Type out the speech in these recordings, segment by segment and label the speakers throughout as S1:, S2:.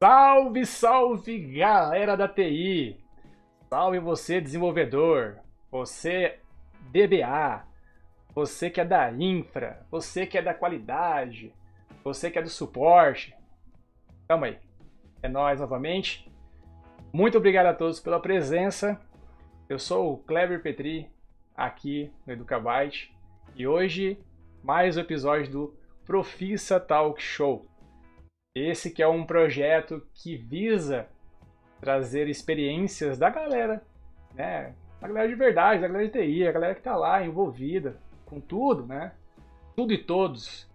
S1: Salve, salve galera da TI! Salve você desenvolvedor, você DBA, você que é da infra, você que é da qualidade, você que é do suporte. Calma aí, é nós novamente. Muito obrigado a todos pela presença. Eu sou o Kleber Petri, aqui no Educabyte, e hoje mais um episódio do Profissa Talk Show. Esse que é um projeto que visa trazer experiências da galera, né? Da galera de verdade, da galera de TI, a galera que está lá envolvida com tudo, né? Tudo e todos.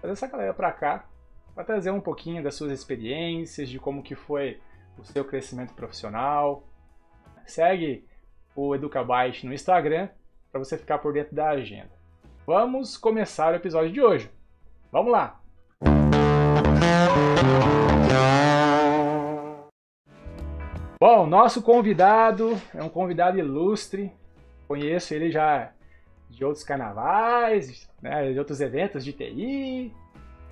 S1: Trazer essa galera para cá para trazer um pouquinho das suas experiências, de como que foi o seu crescimento profissional. Segue o Educabyte no Instagram para você ficar por dentro da agenda. Vamos começar o episódio de hoje. Vamos lá! Bom, nosso convidado é um convidado ilustre. Conheço ele já de outros carnavais, né, de outros eventos de TI,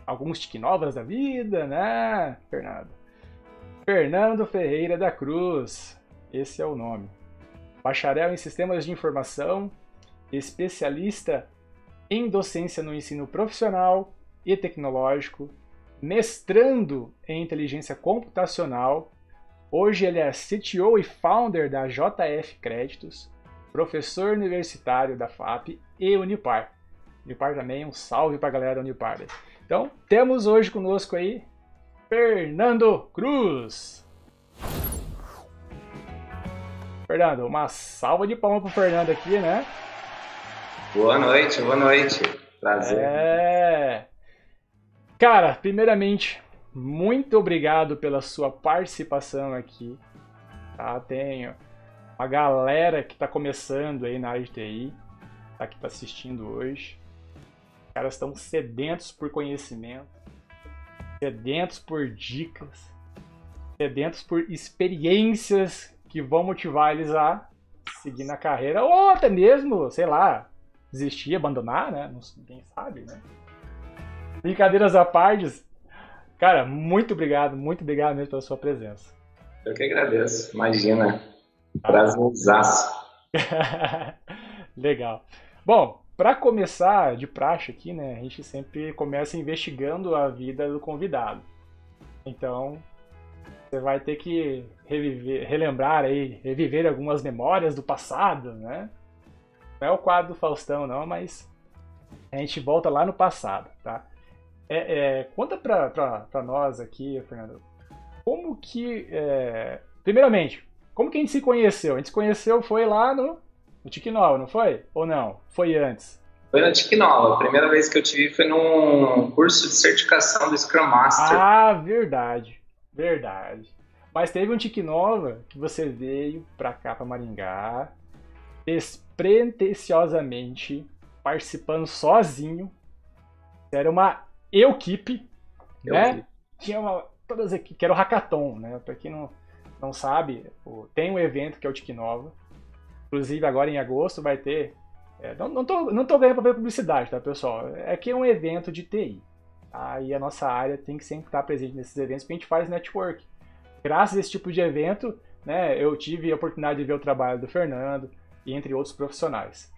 S1: alguns novas da vida, né, Fernando? Fernando Ferreira da Cruz, esse é o nome. Bacharel em Sistemas de Informação, especialista em docência no ensino profissional e tecnológico, mestrando em inteligência computacional. Hoje ele é CTO e founder da JF Créditos, professor universitário da FAP e Unipar. Unipar também, um salve para a galera da Unipar. Então, temos hoje conosco aí Fernando Cruz. Fernando, uma salva de palmas pro Fernando aqui, né?
S2: Boa noite, boa noite. Prazer.
S1: É. Cara, primeiramente, muito obrigado pela sua participação aqui. Tá? Tenho uma galera que está começando aí na área de TI, tá? que está assistindo hoje. Os caras estão sedentos por conhecimento, sedentos por dicas, sedentos por experiências que vão motivar eles a seguir na carreira ou até mesmo, sei lá, desistir, abandonar, né? Ninguém sabe, né? Brincadeiras à parte, cara, muito obrigado, muito obrigado mesmo pela sua presença.
S2: Eu que agradeço, imagina. Prazerzaço.
S1: Legal. Bom, para começar de praxe aqui, né, a gente sempre começa investigando a vida do convidado. Então, você vai ter que reviver, relembrar aí, reviver algumas memórias do passado, né? Não é o quadro do Faustão, não, mas a gente volta lá no passado, tá? É, é, conta pra, pra, pra, nós aqui, Fernando, como que. É... Primeiramente, como que a gente se conheceu? A gente se conheceu foi lá no, no Tiquinol, não foi? Ou não? Foi antes?
S2: Foi no Tiquinol. A primeira vez que eu te vi foi num curso de certificação do Scrum Master.
S1: Ah, verdade. Verdade. Mas teve um Tiquinova que você veio pra cá, pra Maringá, despretensiosamente, participando sozinho. Era uma equipe, né? Tinha uma, todas as equipes, que era o Hackathon, né? Pra quem não, não sabe, tem um evento que é o Tiknova. Inclusive agora em agosto vai ter. É, não, não, tô, não tô ganhando pra ver publicidade, tá, pessoal? É que é um evento de TI. Tá? E a nossa área tem que sempre estar presente nesses eventos porque a gente faz network. Graças a esse tipo de evento, né, eu tive a oportunidade de ver o trabalho do Fernando e entre outros profissionais.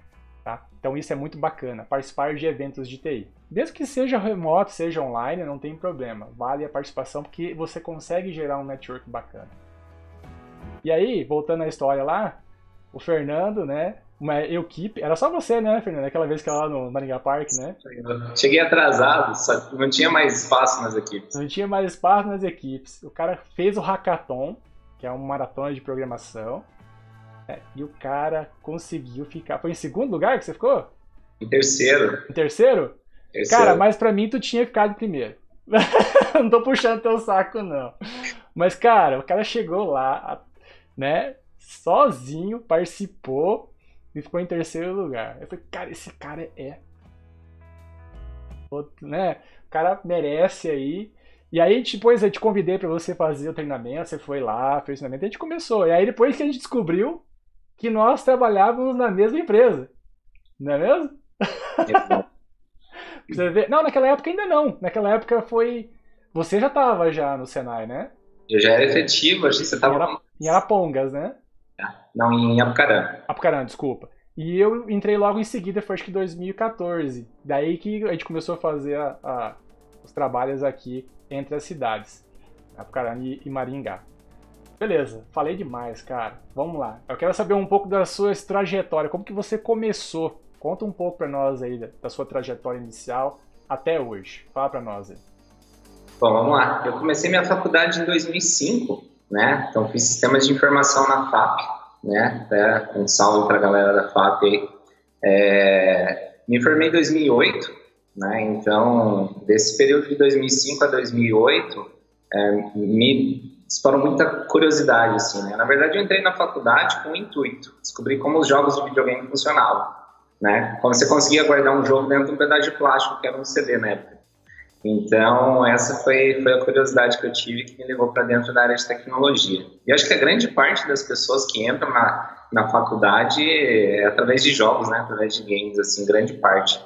S1: Tá? Então isso é muito bacana, participar de eventos de TI. Desde que seja remoto, seja online, não tem problema. Vale a participação porque você consegue gerar um network bacana. E aí, voltando à história lá, o Fernando, né? Uma equipe. Era só você, né, Fernando? Aquela vez que ela lá no Maringá Park, né?
S2: Cheguei atrasado, só não tinha mais espaço nas equipes.
S1: Não tinha mais espaço nas equipes. O cara fez o hackathon, que é uma maratona de programação. É, e o cara conseguiu ficar. Foi em segundo lugar que você ficou?
S2: Em terceiro.
S1: Em terceiro? Terceiro. Cara, mas pra mim tu tinha ficado em primeiro. não tô puxando teu saco, não. Mas, cara, o cara chegou lá, né? Sozinho, participou e ficou em terceiro lugar. Eu falei, cara, esse cara é. Outro, né? O cara merece aí. E aí, depois eu te convidei para você fazer o treinamento, você foi lá, fez o treinamento, a gente começou. E aí, depois que a gente descobriu que nós trabalhávamos na mesma empresa. Não é mesmo? Você vê? Não, naquela época ainda não. Naquela época foi você já estava já no Senai, né?
S2: Eu já era efetivo, acho que você estava...
S1: Em Arapongas, né?
S2: Não, em Apucarana.
S1: Apucarana, desculpa. E eu entrei logo em seguida, foi acho que 2014. Daí que a gente começou a fazer a, a, os trabalhos aqui entre as cidades, Apucarana e, e Maringá. Beleza, falei demais, cara. Vamos lá. Eu quero saber um pouco da sua trajetória, como que você começou. Conta um pouco para nós aí da, sua trajetória inicial até hoje. Fala para nós aí.
S2: Bom, vamos lá. Eu comecei minha faculdade em 2005, né? Então fiz sistemas de informação na FAP, né? É, um salve para a galera da FAP aí. É, me formei em 2008, né? Então desse período de 2005 a 2008 é, me disparou muita curiosidade, assim, né? Na verdade, eu entrei na faculdade com um intuito, descobrir como os jogos de videogame funcionavam, né? Como você conseguia guardar um jogo dentro de um pedaço de plástico, que era um CD na época. Então, essa foi, foi a curiosidade que eu tive que me levou para dentro da área de tecnologia. E acho que a grande parte das pessoas que entram na, na faculdade é através de jogos, né? Através de games, assim, grande parte.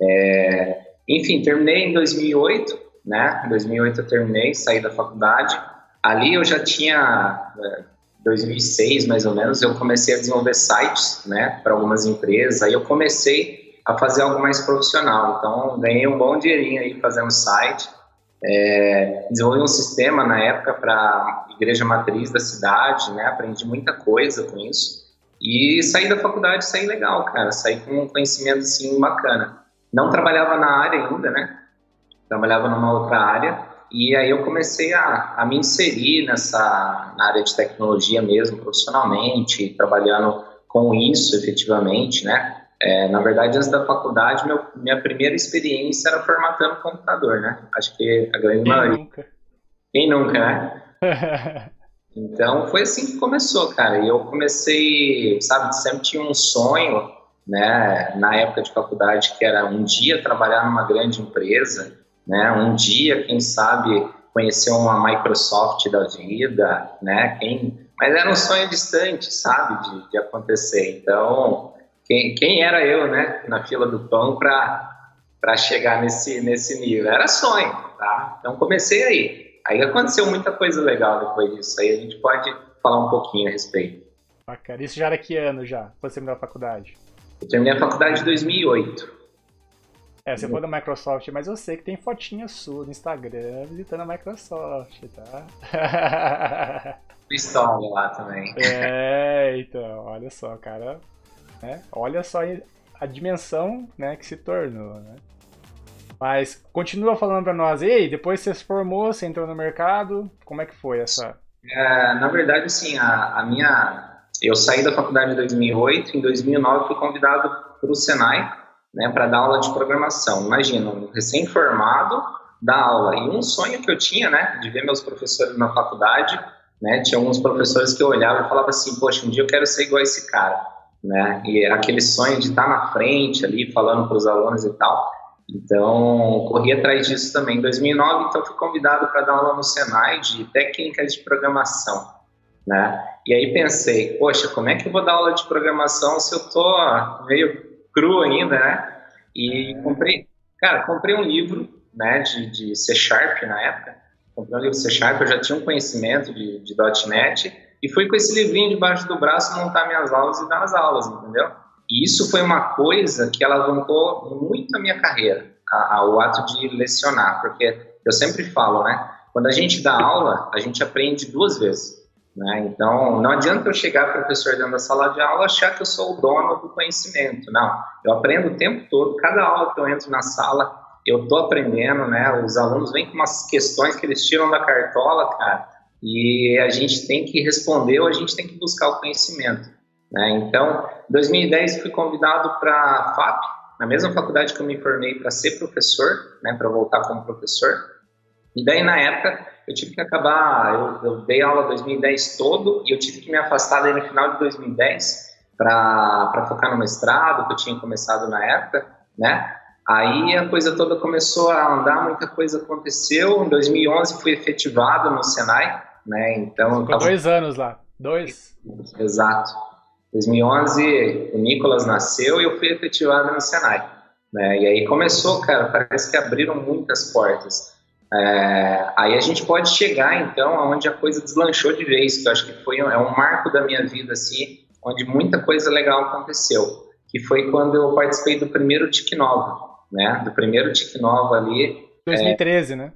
S2: É... Enfim, terminei em 2008, né? Em 2008 eu terminei, saí da faculdade. Ali eu já tinha, 2006 é, mais ou menos, eu comecei a desenvolver sites, né, para algumas empresas. Aí eu comecei a fazer algo mais profissional. Então, ganhei um bom dinheirinho aí fazendo site. É, desenvolvi um sistema na época para igreja matriz da cidade, né? Aprendi muita coisa com isso. E saí da faculdade, saí legal, cara. Saí com um conhecimento, assim, bacana. Não trabalhava na área ainda, né? Trabalhava numa outra área. E aí eu comecei a, a me inserir nessa na área de tecnologia mesmo, profissionalmente, trabalhando com isso efetivamente, né? É, na verdade, antes da faculdade, meu, minha primeira experiência era formatando computador, né? Acho que a grande
S1: Quem
S2: maioria.
S1: Nunca?
S2: Quem nunca, né? então, foi assim que começou, cara. E eu comecei, sabe, sempre tinha um sonho, né, na época de faculdade, que era um dia trabalhar numa grande empresa, né? Um dia, quem sabe, conhecer uma Microsoft da vida, né? Quem... Mas era um sonho distante, sabe, de, de acontecer. Então, quem, quem era eu, né, na fila do pão para chegar nesse, nesse nível? Era sonho, tá? Então, comecei aí. Aí aconteceu muita coisa legal depois disso. Aí a gente pode falar um pouquinho a respeito.
S1: Bacana. Isso já era que ano já? Você terminou a faculdade?
S2: Eu terminei a faculdade em 2008.
S1: É, você foi da Microsoft, mas eu sei que tem fotinha sua no Instagram visitando a Microsoft, tá?
S2: História lá também.
S1: É, então, olha só, cara. Né? Olha só a dimensão né, que se tornou, né? Mas continua falando para nós, ei, depois você se formou, você entrou no mercado, como é que foi essa?
S2: É, na verdade, assim, a, a, minha, eu saí da faculdade em 2008, em 2009 fui convidado para o Senai né, para dar aula de programação. Imagina, um recém-formado dar aula. E um sonho que eu tinha, né, de ver meus professores na faculdade, né, tinha alguns professores que eu olhava e falava assim, poxa, um dia eu quero ser igual a esse cara, né, e aquele sonho de estar na frente ali, falando para os alunos e tal. Então, corri atrás disso também. Em 2009, então, fui convidado para dar aula no Senai de técnicas de programação, né, e aí pensei, poxa, como é que eu vou dar aula de programação se eu tô meio cru ainda, né? E comprei, cara, comprei um livro, né, de, de C Sharp na época. Comprei um livro C Sharp, eu já tinha um conhecimento de, de .NET e fui com esse livrinho debaixo do braço montar minhas aulas e dar as aulas, entendeu? E isso foi uma coisa que alavancou muito a minha carreira, a, a, o ato de lecionar, porque eu sempre falo, né? Quando a gente dá aula, a gente aprende duas vezes. Né? Então, não adianta eu chegar professor dentro da sala de aula achar que eu sou o dono do conhecimento. Não, eu aprendo o tempo todo. Cada aula que eu entro na sala, eu estou aprendendo, né? Os alunos vêm com umas questões que eles tiram da cartola, cara, e a gente tem que responder ou a gente tem que buscar o conhecimento. Né? Então, em 2010 fui convidado para a FAP, na mesma faculdade que eu me formei para ser professor, né? Para voltar como professor. E daí na época eu tive que acabar, eu, eu dei aula 2010 todo e eu tive que me afastar daí no final de 2010 para focar no mestrado que eu tinha começado na época, né? Aí a coisa toda começou a andar, muita coisa aconteceu. Em 2011 fui efetivado no Senai, né? Então
S1: Ficou tava... dois anos lá, dois.
S2: Exato. 2011 o Nicolas nasceu e eu fui efetivado no Senai, né? E aí começou, cara, parece que abriram muitas portas. É, aí a gente pode chegar, então, aonde a coisa deslanchou de vez, que eu acho que foi é um marco da minha vida, assim, onde muita coisa legal aconteceu, que foi quando eu participei do primeiro Tic Nova, né? Do primeiro Tic Nova ali.
S1: 2013, é, né?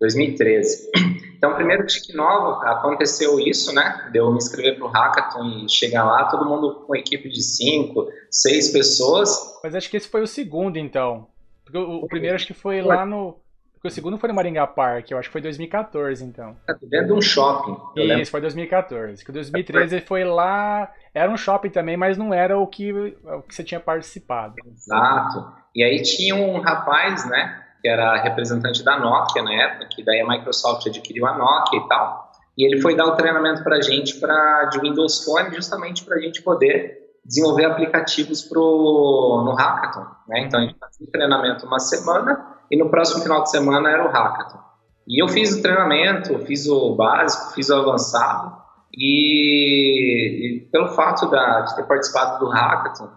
S2: 2013. Então, primeiro Tic Nova, aconteceu isso, né? De eu me inscrever para o Hackathon e chegar lá, todo mundo com equipe de cinco, seis pessoas.
S1: Mas acho que esse foi o segundo, então. Porque o, o primeiro acho que foi lá no. Porque o segundo foi no Maringá Park, eu acho que foi 2014, então.
S2: É, dentro de um shopping.
S1: Isso, lembro. foi 2014. Que o 2013 foi lá. Era um shopping também, mas não era o que, o que você tinha participado.
S2: Exato. E aí tinha um rapaz, né? que era representante da Nokia na época, que daí a Microsoft adquiriu a Nokia e tal. E ele foi dar o treinamento para a gente pra, de Windows Phone, justamente para a gente poder desenvolver aplicativos pro, no Hackathon. Né? Então a gente fazia o treinamento uma semana e no próximo final de semana era o Hackathon. E eu fiz o treinamento, fiz o básico, fiz o avançado. E, e pelo fato da, de ter participado do Hackathon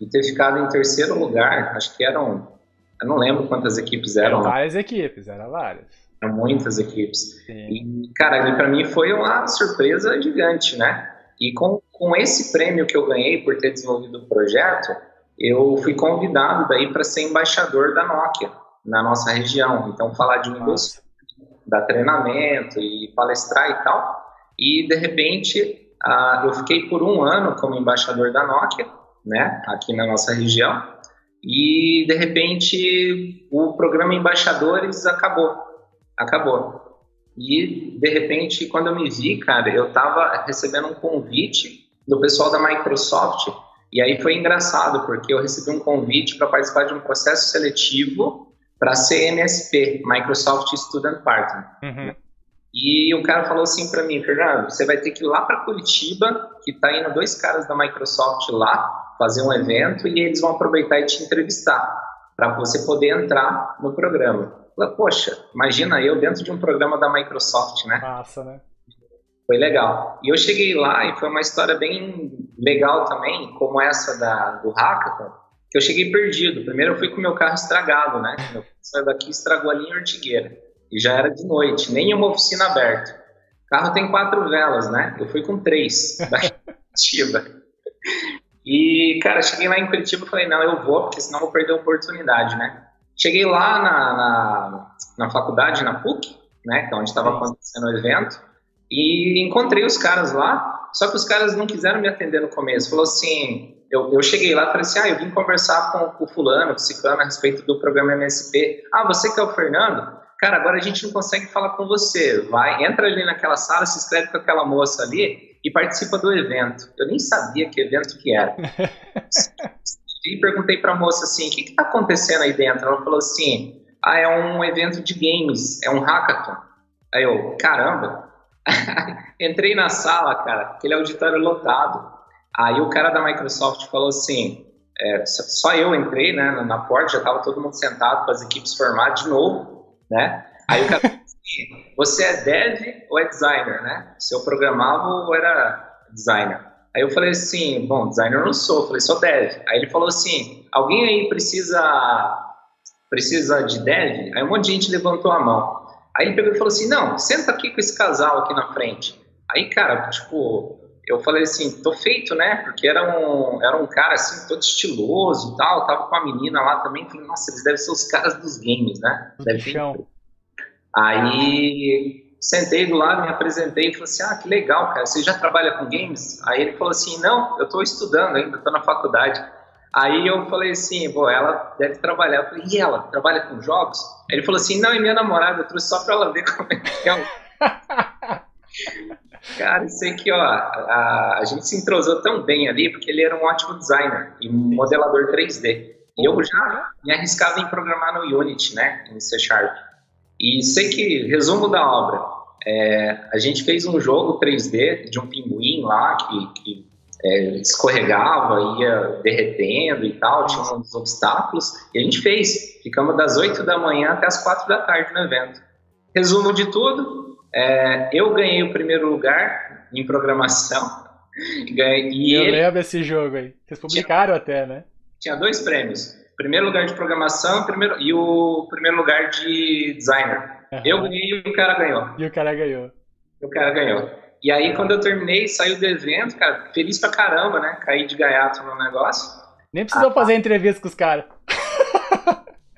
S2: e ter ficado em terceiro lugar, acho que eram eu não lembro quantas equipes eram.
S1: Eram várias equipes, eram várias.
S2: Eram muitas equipes. Sim. E, cara, para mim foi uma surpresa gigante, né? E com, com esse prêmio que eu ganhei por ter desenvolvido o projeto, eu fui convidado daí para ser embaixador da Nokia na nossa região. Então, falar de Windows, dar treinamento e palestrar e tal. E, de repente, uh, eu fiquei por um ano como embaixador da Nokia, né, aqui na nossa região. E de repente o programa Embaixadores acabou. Acabou. E de repente, quando eu me vi, cara, eu estava recebendo um convite do pessoal da Microsoft. E aí foi engraçado, porque eu recebi um convite para participar de um processo seletivo para ser MSP, Microsoft Student Partner. Uhum. E o cara falou assim para mim, Fernando, você vai ter que ir lá para Curitiba, que está indo dois caras da Microsoft lá, fazer um evento e eles vão aproveitar e te entrevistar para você poder entrar no programa. Falei, Poxa, imagina eu dentro de um programa da Microsoft, né?
S1: Massa, né?
S2: Foi legal. E eu cheguei lá e foi uma história bem legal também, como essa da, do Hackathon, que eu cheguei perdido. Primeiro eu fui com meu carro estragado, né? Meu saiu daqui estragou ali em Ortigueira. E já era de noite, nem uma oficina aberta. O carro tem quatro velas, né? Eu fui com três da Curitiba. E, cara, cheguei lá em Curitiba e falei, não, eu vou, porque senão eu vou perder a oportunidade, né? Cheguei lá na, na, na faculdade, na PUC, né, que é onde estava acontecendo o evento, e encontrei os caras lá, só que os caras não quiseram me atender no começo. Falou assim, eu, eu cheguei lá e falei assim, ah, eu vim conversar com, o fulano, o ciclano a respeito do programa MSP. Ah, você que é o Fernando? Cara, agora a gente não consegue falar com você. Vai, entra ali naquela sala, se inscreve com aquela moça ali e participa do evento. Eu nem sabia que evento que era. e perguntei para a moça assim, o que está acontecendo aí dentro? Ela falou assim, ah, é um evento de games, é um hackathon. Aí eu, caramba. Entrei na sala, cara, aquele auditório lotado. Aí o cara da Microsoft falou assim, é, só eu entrei, né, na porta, já estava todo mundo sentado com as equipes formadas de novo, né? Aí o cara você é dev ou é designer, né? Se eu programava ou era designer. Aí eu falei assim, bom, designer eu não sou, eu falei, sou dev. Aí ele falou assim, alguém aí precisa precisa de dev? Aí um monte de gente levantou a mão. Aí ele pegou e falou assim, não, senta aqui com esse casal aqui na frente. Aí, cara, tipo, eu falei assim, tô feito, né? Porque era um, era um cara assim, todo estiloso e tal, tava com a menina lá também, falei, nossa, eles devem ser os caras dos games, né? Deve ter Aí sentei do lado, me apresentei e falei assim: Ah, que legal, cara, você já trabalha com games? Aí ele falou assim: Não, eu estou estudando ainda, estou na faculdade. Aí eu falei assim: Pô, ela deve trabalhar. Eu falei: E ela? Trabalha com jogos? Aí ele falou assim: Não, é minha namorada, eu trouxe só para ela ver como é que é. Cara, isso aqui, ó, a, a gente se entrosou tão bem ali porque ele era um ótimo designer e modelador 3D. E eu já me arriscava em programar no Unity, né, em C Sharp. E sei que, resumo da obra, é, a gente fez um jogo 3D de um pinguim lá que, que é, escorregava, ia derretendo e tal, tinha uns obstáculos, e a gente fez. Ficamos das 8 da manhã até as 4 da tarde no evento. Resumo de tudo, é, eu ganhei o primeiro lugar em programação.
S1: Ganhei, e eu ele, lembro esse jogo aí. Vocês publicaram tinha, até, né?
S2: Tinha dois prêmios primeiro lugar de programação primeiro, e o primeiro lugar de designer. Uhum. Eu ganhei e o cara ganhou.
S1: E o cara ganhou.
S2: E o cara ganhou. E aí, quando eu terminei, saiu do evento, cara, feliz pra caramba, né? Caí de gaiato no negócio.
S1: Nem precisou ah, fazer entrevista com os caras.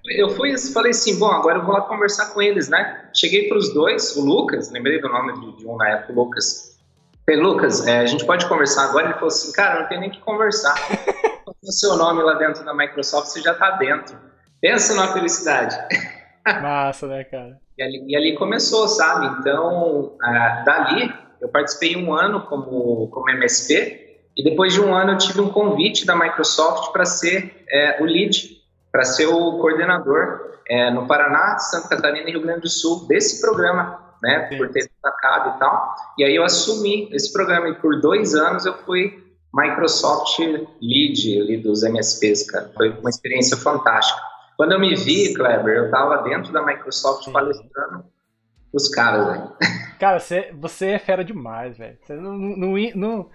S2: eu fui falei assim, bom, agora eu vou lá conversar com eles, né? Cheguei para os dois, o Lucas, lembrei do nome de, um na época, Lucas. Falei, Lucas, é, a gente pode conversar agora? Ele falou assim, cara, não tem nem que conversar. o seu nome lá dentro da Microsoft, você já está dentro. Pensa numa felicidade.
S1: Massa, né, cara?
S2: E ali, e ali começou, sabe? Então, uh, dali, eu participei um ano como, como MSP, e depois de um ano eu tive um convite da Microsoft para ser é, o lead, para ser o coordenador é, no Paraná, Santa Catarina e Rio Grande do Sul desse programa, né, Sim. por ter destacado e tal. E aí eu assumi esse programa e por dois anos eu fui Microsoft Lead ali dos MSPs, cara. Foi uma experiência fantástica. Quando eu me vi, Kleber, eu estava dentro da Microsoft Sim. palestrando os caras, velho.
S1: Cara, você, você é fera demais, velho. Você não, não, não,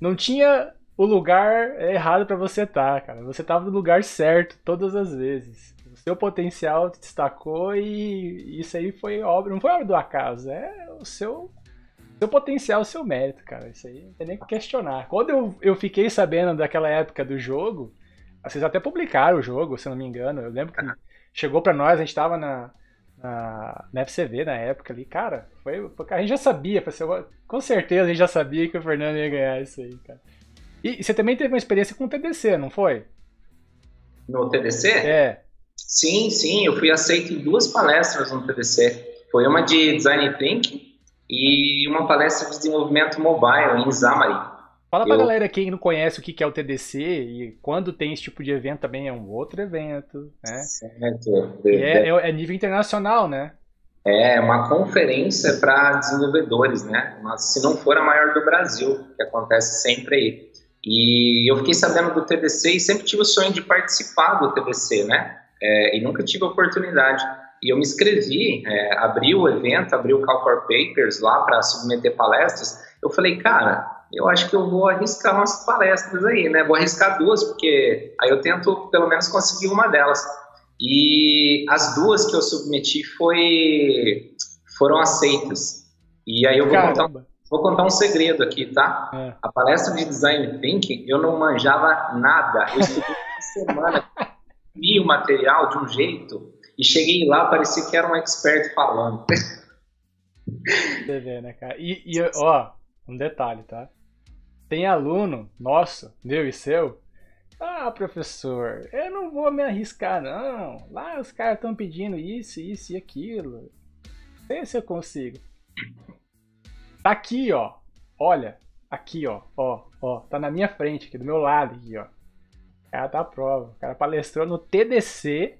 S1: não tinha o lugar errado para você estar, tá, cara. Você estava no lugar certo todas as vezes. O seu potencial destacou e isso aí foi obra, não foi obra do acaso, é o seu seu potencial, o seu mérito, cara. Isso aí não tem nem que questionar. Quando eu, eu fiquei sabendo daquela época do jogo, vocês até publicaram o jogo, se não me engano. Eu lembro que chegou para nós, a gente tava na, na, na, FCV na época ali, cara, foi, a gente já sabia, com certeza a gente já sabia que o Fernando ia ganhar isso aí, cara. E você também teve uma experiência com o TDC, não foi?
S2: No TDC?
S1: É.
S2: Sim, sim, eu fui aceito em duas palestras no TDC. Foi uma de Design Thinking e uma palestra de desenvolvimento mobile em Xamarin.
S1: Fala pra eu... galera quem não conhece o que é o TDC e quando tem esse tipo de evento também é um outro evento, né? Certo. É, é, é nível internacional, né?
S2: É uma conferência para desenvolvedores, né? Mas se não for a maior do Brasil, que acontece sempre aí. E eu fiquei sabendo do TDC e sempre tive o sonho de participar do TDC, né? É, e nunca tive a oportunidade. E eu me inscrevi, é, abri o evento, abri o Call for Papers lá para submeter palestras. Eu falei, cara, eu acho que eu vou arriscar umas palestras aí, né? Vou arriscar duas, porque aí eu tento pelo menos conseguir uma delas. E as duas que eu submeti foi, foram aceitas. E aí eu vou contar, vou contar um segredo aqui, tá? É. A palestra de Design Thinking, eu não manjava nada. Eu estudei uma semana, vi o material de um jeito, e cheguei lá, parecia que era um expert falando.
S1: Você vê, né, cara? E, e ó, um detalhe, tá? Tem aluno nosso, meu e seu. Ah, professor, eu não vou me arriscar, não. Lá os caras estão pedindo isso, isso e aquilo. Não sei se eu consigo. Tá aqui, ó. Olha, aqui, ó. Ó, ó. Tá na minha frente, aqui do meu lado, aqui, ó. O cara tá à prova. O cara palestrou no TDC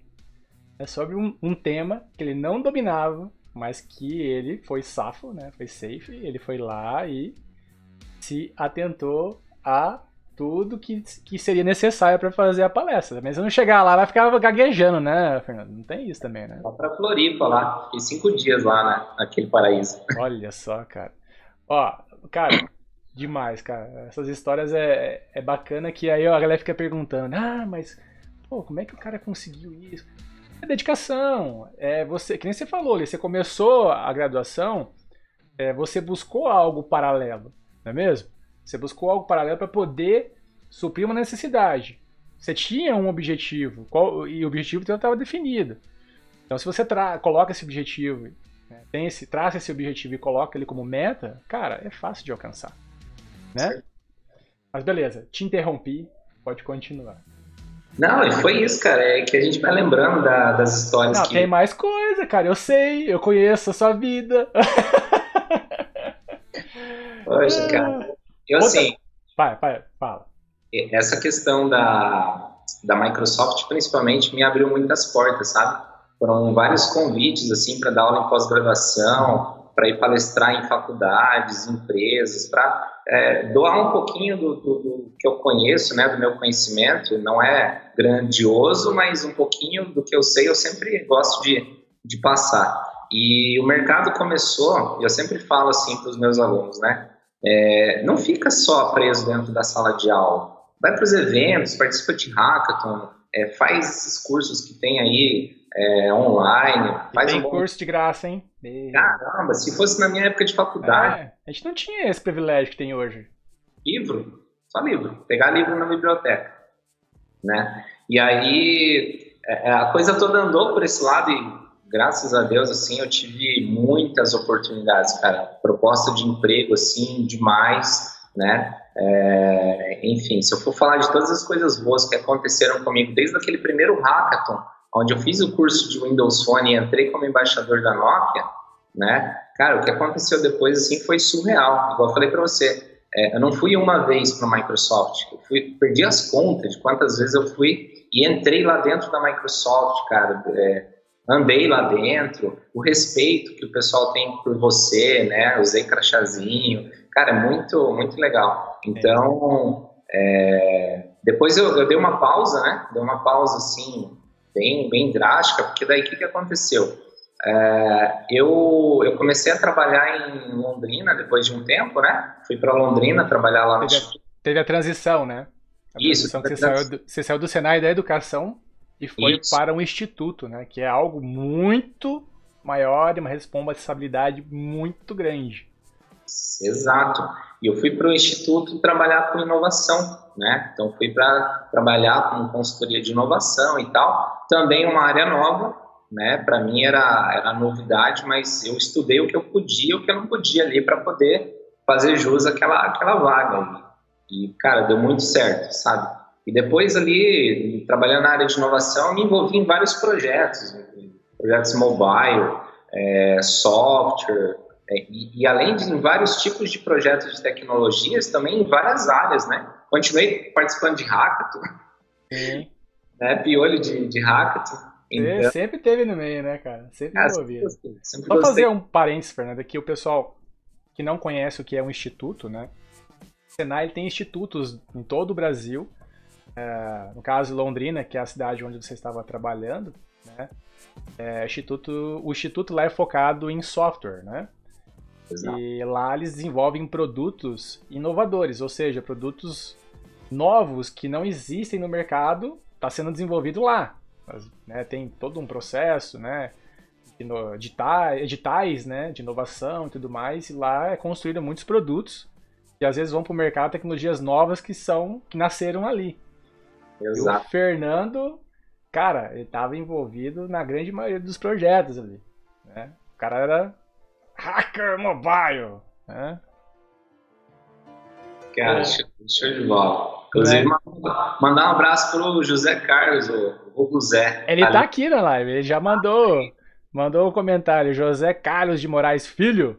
S1: é sobre um, um tema que ele não dominava, mas que ele foi safo, né? Foi safe. Ele foi lá e se atentou a tudo que, que seria necessário para fazer a palestra. Mas eu não chegar lá, vai ficar gaguejando, né, Fernando? Não tem isso também, né?
S2: Só pra Floripa lá. Fiquei cinco dias lá, né? Naquele paraíso.
S1: Olha só, cara. Ó, cara, demais, cara. Essas histórias é, é bacana que aí a galera fica perguntando: ah, mas, pô, como é que o cara conseguiu isso? É dedicação. É você, que nem você falou, você começou a graduação, é, você buscou algo paralelo não é mesmo? Você buscou algo paralelo para poder suprir uma necessidade. Você tinha um objetivo, qual, e o objetivo estava definido. Então, se você coloca esse objetivo, né, tem esse, traça esse objetivo e coloca ele como meta, cara, é fácil de alcançar. Né? Mas beleza, te interrompi, pode continuar.
S2: Não, foi isso, cara. É que a gente vai lembrando da, das histórias. Não, que...
S1: tem mais coisa, cara. Eu sei, eu conheço a sua vida.
S2: Poxa, cara. Eu, assim.
S1: Vai, vai, fala.
S2: Essa questão da, da Microsoft, principalmente, me abriu muitas portas, sabe? Foram vários convites, assim, para dar aula em pós-graduação, para ir palestrar em faculdades, empresas, para é, doar um pouquinho do, do, do, que eu conheço, né, do meu conhecimento. Não é grandioso, mas um pouquinho do que eu sei eu sempre gosto de, de passar. E o mercado começou, eu sempre falo assim para os meus alunos, né? É, não fica só preso dentro da sala de aula. Vai para os eventos, participa de hackathon, é, faz esses cursos que tem aí é, online.
S1: Faz tem um curso de graça, hein?
S2: Caramba, se fosse na minha época de faculdade. É,
S1: a gente não tinha esse privilégio que tem hoje.
S2: Livro, só livro. Pegar livro na biblioteca. Né? E aí é, é, a coisa toda andou por esse lado e graças a Deus assim eu tive muitas oportunidades, cara. Proposta de emprego assim demais, né? É, enfim, se eu for falar de todas as coisas boas que aconteceram comigo desde aquele primeiro hackathon onde eu fiz o curso de Windows Phone e entrei como embaixador da Nokia, né? Cara, o que aconteceu depois assim foi surreal. Igual eu falei para você, é, eu não fui uma vez para a Microsoft, eu fui, perdi as contas de quantas vezes eu fui e entrei lá dentro da Microsoft, cara. É, andei lá dentro, o respeito que o pessoal tem por você, né? Usei crachazinho, cara, é muito, muito legal. Então, é, depois eu, eu, dei uma pausa, né? Dei uma pausa assim bem, bem drástica, porque daí o que, que aconteceu? É, eu, eu comecei a trabalhar em Londrina depois de um tempo, né? Fui para Londrina trabalhar lá no
S1: teve, a, teve a transição, né? A
S2: Isso.
S1: Transição você, saiu do, você saiu do Senai da Educação e foi Isso. para um instituto, né? Que é algo muito maior e uma responsabilidade muito grande.
S2: Exato. E eu fui para o instituto trabalhar com inovação, né? Então fui para trabalhar com consultoria de inovação e tal. Também uma área nova, né? Para mim era era novidade, mas eu estudei o que eu podia, o que eu não podia ali para poder fazer jus àquela aquela vaga. Ali. E cara, deu muito certo, sabe? E depois ali trabalhando na área de inovação, me envolvi em vários projetos, projetos mobile, é, software, e, e, além de em vários tipos de projetos de tecnologias, também em várias áreas, né? Continuei participando de hackathon,
S1: Sim.
S2: né? Piolho de, de hackathon.
S1: Então... Sempre teve no meio, né, cara? Sempre ah, envolvido. Vou fazer um parênteses, Fernando, aqui o pessoal que não conhece o que é um instituto, né? O Senai tem institutos em todo o Brasil. É, no caso, Londrina, que é a cidade onde você estava trabalhando, né? É, instituto, o instituto lá é focado em software, né? Exato. E lá eles desenvolvem produtos inovadores, ou seja, produtos novos que não existem no mercado, está sendo desenvolvido lá. Mas, né, tem todo um processo, né? Editais, né, de inovação e tudo mais, e lá é construído muitos produtos que às vezes vão para o mercado tecnologias novas que são que nasceram ali.
S2: Exato.
S1: E o Fernando, cara, ele estava envolvido na grande maioria dos projetos ali. Né? O cara era Hacker Mobile. Né?
S2: Cara, é. show, de bola. Inclusive, é. mandar um abraço pro José Carlos, o Hugo Zé.
S1: Ele tá ali. tá aqui na live, ele já mandou, mandou um comentário. José Carlos de Moraes Filho.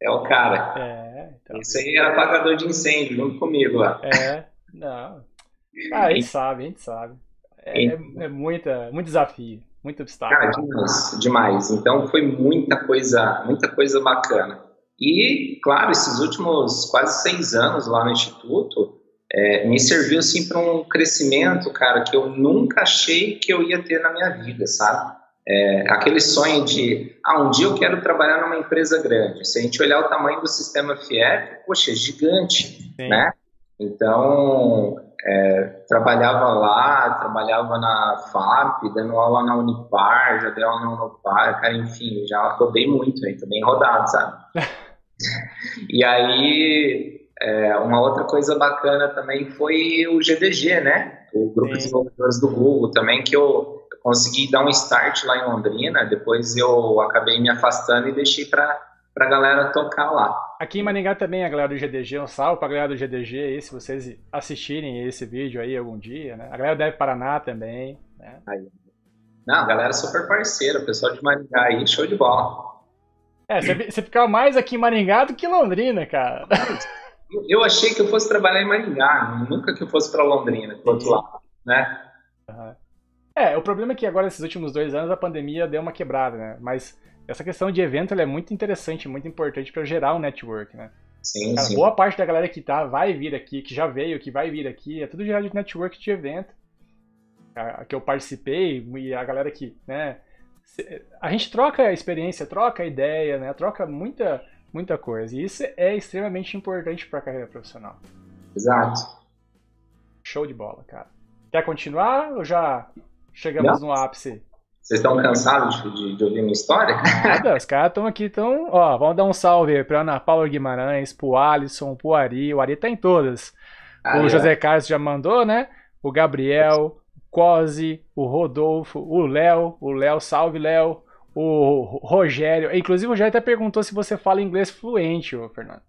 S2: É o cara.
S1: É,
S2: então. Esse aí era apagador de incêndio, junto comigo lá.
S1: É, não. Ah, a gente sabe, a gente sabe. É, é, é muita, muito desafio. Muito obstáculo.
S2: Cara, demais, demais. Então foi muita coisa, muita coisa bacana. E, claro, esses últimos quase seis anos lá no Instituto é, me serviu, assim, para um crescimento, cara, que eu nunca achei que eu ia ter na minha vida, sabe? É, aquele sonho de, ah, um dia eu quero trabalhar numa empresa grande. Se a gente olhar o tamanho do sistema FIEP, poxa, é gigante, Sim. né? Então, é, trabalhava lá, trabalhava na FAP, dando aula na Unipar, já dei aula na Unipar, cara, enfim, já rodei muito aí, tô bem rodado, sabe? e aí, é, uma outra coisa bacana também foi o GDG, né? O grupo Sim. de desenvolvedores do Google também, que eu, eu consegui dar um start lá em Londrina, depois eu acabei me afastando e deixei para a galera tocar lá.
S1: Aqui em Maringá também a galera do GDG, um salve pra galera do GDG aí, se vocês assistirem esse vídeo aí algum dia, né? A galera deve Paraná também, né?
S2: Aí. Não, a galera é super parceira, o pessoal de Maringá aí, show de bola.
S1: É, você, ficava mais aqui em Maringá do que em Londrina, cara.
S2: Eu achei que eu fosse trabalhar em Maringá, nunca que eu fosse para Londrina, pro outro lado, né?
S1: É, o problema é que agora, esses últimos dois anos, a pandemia deu uma quebrada, né? Mas essa questão de evento é muito interessante, muito importante para gerar um network, né?
S2: Sim,
S1: Cara,
S2: sim.
S1: Boa parte da galera que tá, vai vir aqui, que já veio, que vai vir aqui, é tudo gerado de network de evento. A, que eu participei e a galera que, né? A gente troca a experiência, troca a ideia, né? Troca muita, muita coisa. E isso é extremamente importante para a carreira profissional.
S2: Exato.
S1: Show de bola, cara. Quer continuar ou já chegamos Não. no ápice?
S2: Vocês estão cansados de, de, ouvir minha história?
S1: Nada, os caras estão aqui, então, ó, vamos dar um salve para Ana Paula Guimarães, pro Alisson, pro Ari, o Ari tá em todas. Ah, o é. José Carlos já mandou, né? O Gabriel, o Cosi, o Rodolfo, o Léo, o Léo, salve Léo, o Rogério. Inclusive o Rogério até perguntou se você fala inglês fluente, ô Fernando.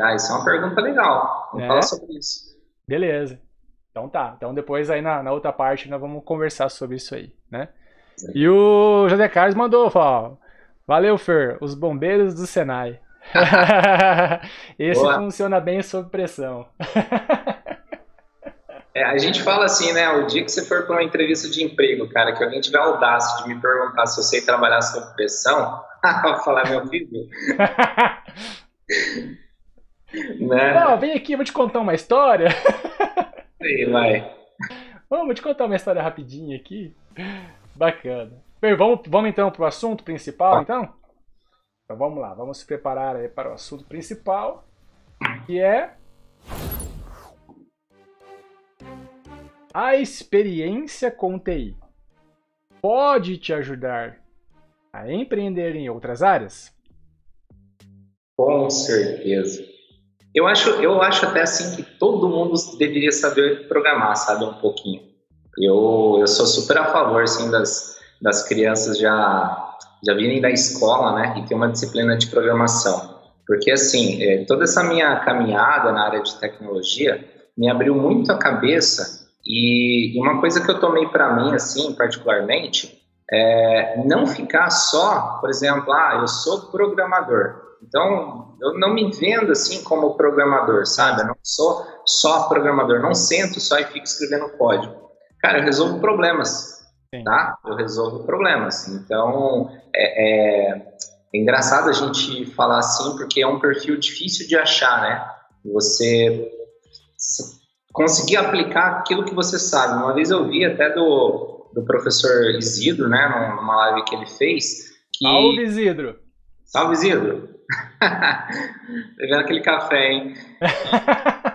S2: Ah, isso é uma pergunta legal. Vamos é? falar sobre isso.
S1: Beleza. Então tá. Então depois aí na, na outra parte nós vamos conversar sobre isso aí, né? E o José Carlos mandou, falou, valeu Fer, os bombeiros do Senai. Esse Boa. funciona bem sob pressão.
S2: É, a gente fala assim, né? O dia que você for para uma entrevista de emprego, cara, que alguém tiver audácia de me perguntar se eu sei trabalhar sob pressão, eu falar, meu filho.
S1: né? Não, vem aqui, vou te contar uma história.
S2: Sim, vai.
S1: Vamos te contar uma história rapidinha aqui. Bacana. Bem, vamos, vamos então para o assunto principal, então? Então vamos lá, vamos se preparar aí para o assunto principal, que é a experiência com TI. Pode te ajudar a empreender em outras áreas?
S2: Com certeza. Eu acho, eu acho até assim que todo mundo deveria saber programar, sabe, um pouquinho. Eu, eu sou super a favor, assim, das, das crianças já, já virem da escola, né, e ter uma disciplina de programação. Porque, assim, é, toda essa minha caminhada na área de tecnologia me abriu muito a cabeça e, e uma coisa que eu tomei para mim, assim, particularmente, é não ficar só, por exemplo, ah, eu sou programador. Então, eu não me vendo assim como programador, sabe? Eu não sou só programador, não sento só e fico escrevendo código. Cara, eu resolvo problemas, Sim. tá? Eu resolvo problemas. Então, é, é, é, engraçado a gente falar assim, porque é um perfil difícil de achar, né? Você conseguir aplicar aquilo que você sabe. Uma vez eu vi até do, do professor Isidro, né, numa live que ele fez. Que...
S1: Salve, Isidro!
S2: Salve, Isidro! Pegando aquele café, hein?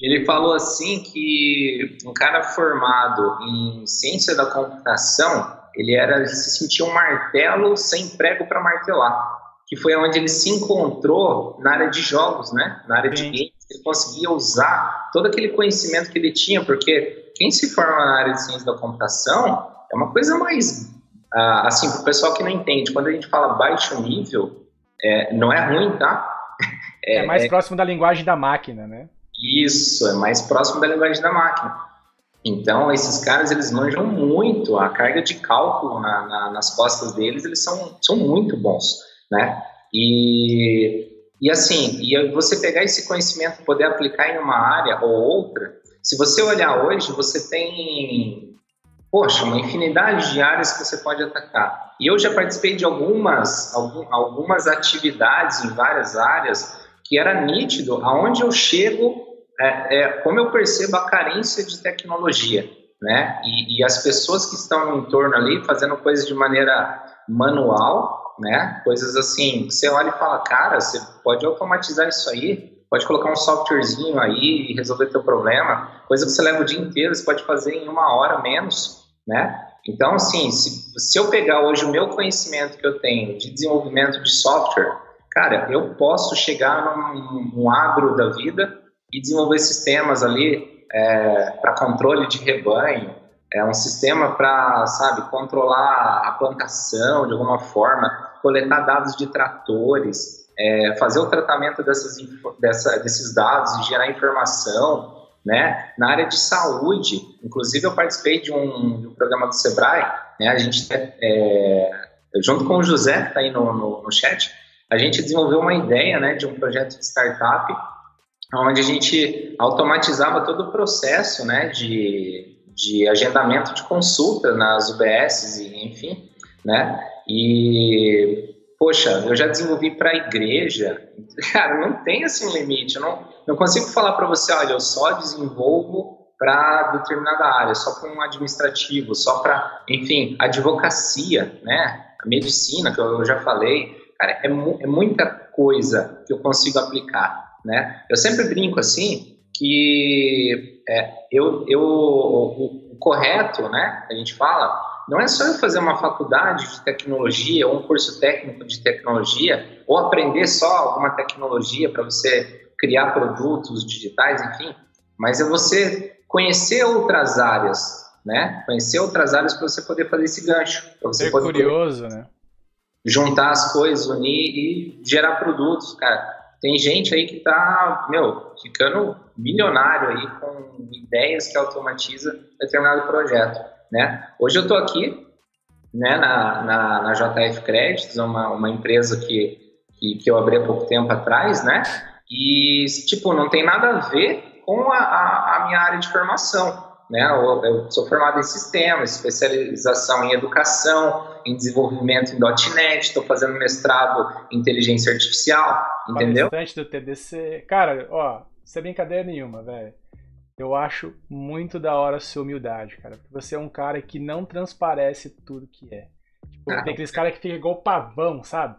S2: Ele falou assim que um cara formado em ciência da computação, ele era se sentia um martelo sem prego para martelar, que foi onde ele se encontrou na área de jogos, né? Na área de games, ele conseguia usar todo aquele conhecimento que ele tinha, porque quem se forma na área de ciência da computação é uma coisa mais ah, assim para o pessoal que não entende. Quando a gente fala baixo nível, é, não é ruim, tá?
S1: É, é mais é, próximo da linguagem da máquina, né?
S2: Isso, é mais próximo da linguagem da máquina. Então, esses caras, eles manjam muito, a carga de cálculo na, na, nas costas deles, eles são, são muito bons, né? E, e assim, e você pegar esse conhecimento poder aplicar em uma área ou outra, se você olhar hoje, você tem, poxa, uma infinidade de áreas que você pode atacar. E eu já participei de algumas, algum, algumas atividades em várias áreas que era nítido aonde eu chego é, é, como eu percebo a carência de tecnologia, né? E, e, as pessoas que estão no entorno ali fazendo coisas de maneira manual, né? Coisas assim, você olha e fala, cara, você pode automatizar isso aí, pode colocar um softwarezinho aí e resolver teu problema. Coisa que você leva o dia inteiro, você pode fazer em uma hora menos, né? Então, assim, se, se eu pegar hoje o meu conhecimento que eu tenho de desenvolvimento de software, cara, eu posso chegar num, num agro da vida e desenvolver sistemas ali é, para controle de rebanho, é um sistema para, sabe, controlar a plantação de alguma forma, coletar dados de tratores, é, fazer o tratamento dessas, dessa, desses dados e gerar informação, né? Na área de saúde, inclusive eu participei de um, de um programa do Sebrae, né? A gente, é, junto com o José, que está aí no, no, no chat, a gente desenvolveu uma ideia, né, de um projeto de startup onde a gente automatizava todo o processo né, de, de agendamento de consulta nas UBSs e enfim, né? E poxa, eu já desenvolvi para a igreja, cara, não tem assim limite, eu não, não consigo falar para você, olha, eu só desenvolvo para determinada área, só para um administrativo, só para, enfim, advocacia, né? A medicina, que eu já falei, cara, é, mu é muita coisa que eu consigo aplicar né? Eu sempre brinco assim que é, eu, eu, o, o, correto, né? A gente fala não é só eu fazer uma faculdade de tecnologia ou um curso técnico de tecnologia ou aprender só alguma tecnologia para você criar produtos digitais, enfim, mas é você conhecer outras áreas, né? Conhecer outras áreas para você poder fazer esse gancho. Você
S1: Ser curioso, né?
S2: Juntar as coisas, unir e gerar produtos, cara. Tem gente aí que tá, meu, ficando milionário aí com ideias que automatiza determinado projeto, né? Hoje eu estou aqui, né, na, na, na, JF Créditos, uma, uma empresa que, que, que eu abri há pouco tempo atrás, né? E, tipo, não tem nada a ver com a, a, a minha área de formação. Né? Eu, sou formado em sistemas, especialização em educação, em desenvolvimento em .NET, estou fazendo mestrado em inteligência artificial, entendeu?
S1: Bastante do TDC. Cara, ó, sem brincadeira nenhuma, velho. Eu acho muito da hora a sua humildade, cara. Porque você é um cara que não transparece tudo que é. Tipo, ah, tem aqueles caras que ficam igual pavão, sabe?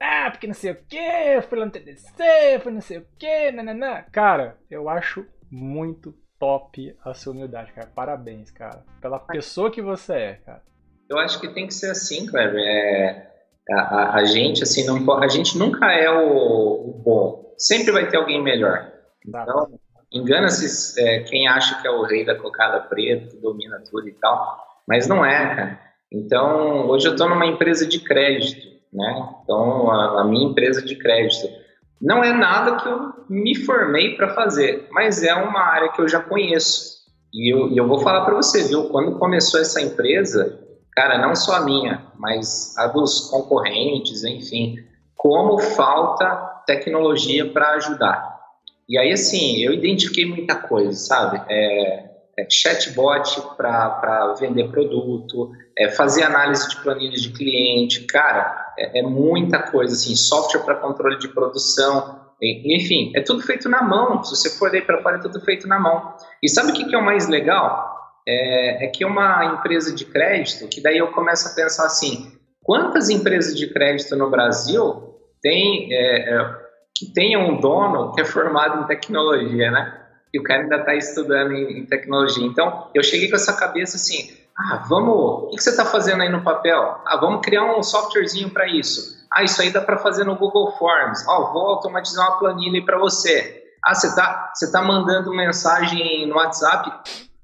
S1: Ah, porque não sei o que, fui lá no TDC, fui não sei o que, nananã. Cara, eu acho muito top a sua humildade, cara. Parabéns, cara. Pela pessoa que você é, cara.
S2: Eu acho que tem que ser assim, Kleber. É, a, a, a, gente, assim, não, a gente nunca é o, o bom. Sempre vai ter alguém melhor. Então, engana-se é, quem acha que é o rei da cocada preta, que domina tudo e tal. Mas não é, cara. Então, hoje eu estou numa empresa de crédito, né? Então, a, a minha empresa de crédito não é nada que eu me formei para fazer, mas é uma área que eu já conheço. E eu, e eu vou falar para você, viu? Quando começou essa empresa, cara, não só a minha, mas a dos concorrentes, enfim, como falta tecnologia para ajudar. E aí, assim, eu identifiquei muita coisa, sabe? É, é chatbot para vender produto, é fazer análise de planilhas de cliente, cara, é, é muita coisa, assim, software para controle de produção, enfim, é tudo feito na mão. Se você for aí para fora, é tudo feito na mão. E sabe o que, que é o mais legal? É, é que uma empresa de crédito, que daí eu começo a pensar assim, quantas empresas de crédito no Brasil tem, é, é, que tenham um dono que é formado em tecnologia, né? E o cara ainda está estudando em, em, tecnologia. Então, eu cheguei com essa cabeça assim, ah, vamos, o que você está fazendo aí no papel? Ah, vamos criar um softwarezinho para isso. Ah, isso aí dá para fazer no Google Forms. Ó, oh, vou automatizar uma planilha para você. Ah, você está você tá mandando mensagem no WhatsApp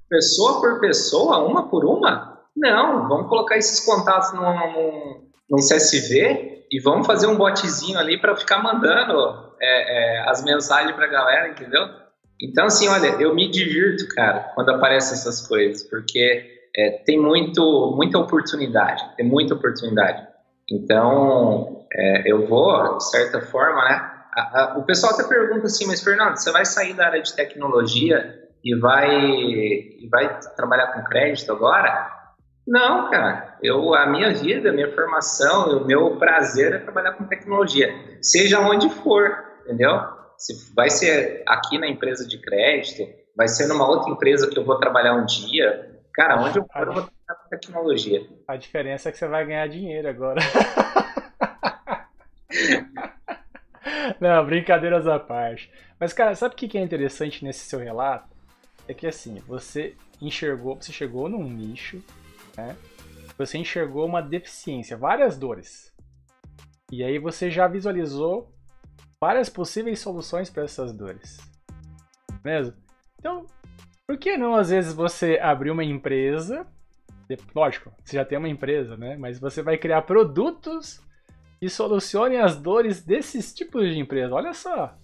S2: pessoa por pessoa, uma por uma? Não, vamos colocar esses contatos num, num, num CSV e vamos fazer um botzinho ali para ficar mandando é, é, as mensagens para a galera, entendeu? Então, assim, olha, eu me divirto, cara, quando aparecem essas coisas, porque é, tem muito, muita oportunidade, tem muita oportunidade. Então, é, eu vou, de certa forma, né? A, a, o pessoal até pergunta assim, mas Fernando, você vai sair da área de tecnologia e vai, e vai trabalhar com crédito agora? Não, cara. Eu, a minha vida, a minha formação, o meu prazer é trabalhar com tecnologia, seja onde for, entendeu? Se vai ser aqui na empresa de crédito, vai ser numa outra empresa que eu vou trabalhar um dia, Cara, onde eu for, eu vou trabalhar com tecnologia.
S1: A diferença é que você vai ganhar dinheiro agora. Não, brincadeiras à parte. Mas, cara, sabe o que é interessante nesse seu relato? É que assim, você enxergou, você chegou num nicho, né? Você enxergou uma deficiência, várias dores. E aí você já visualizou várias possíveis soluções para essas dores. Mesmo? Então, por que não, às vezes, você abrir uma empresa? Lógico, você já tem uma empresa, né? Mas você vai criar produtos que solucionem as dores desses tipos de empresa. Olha só.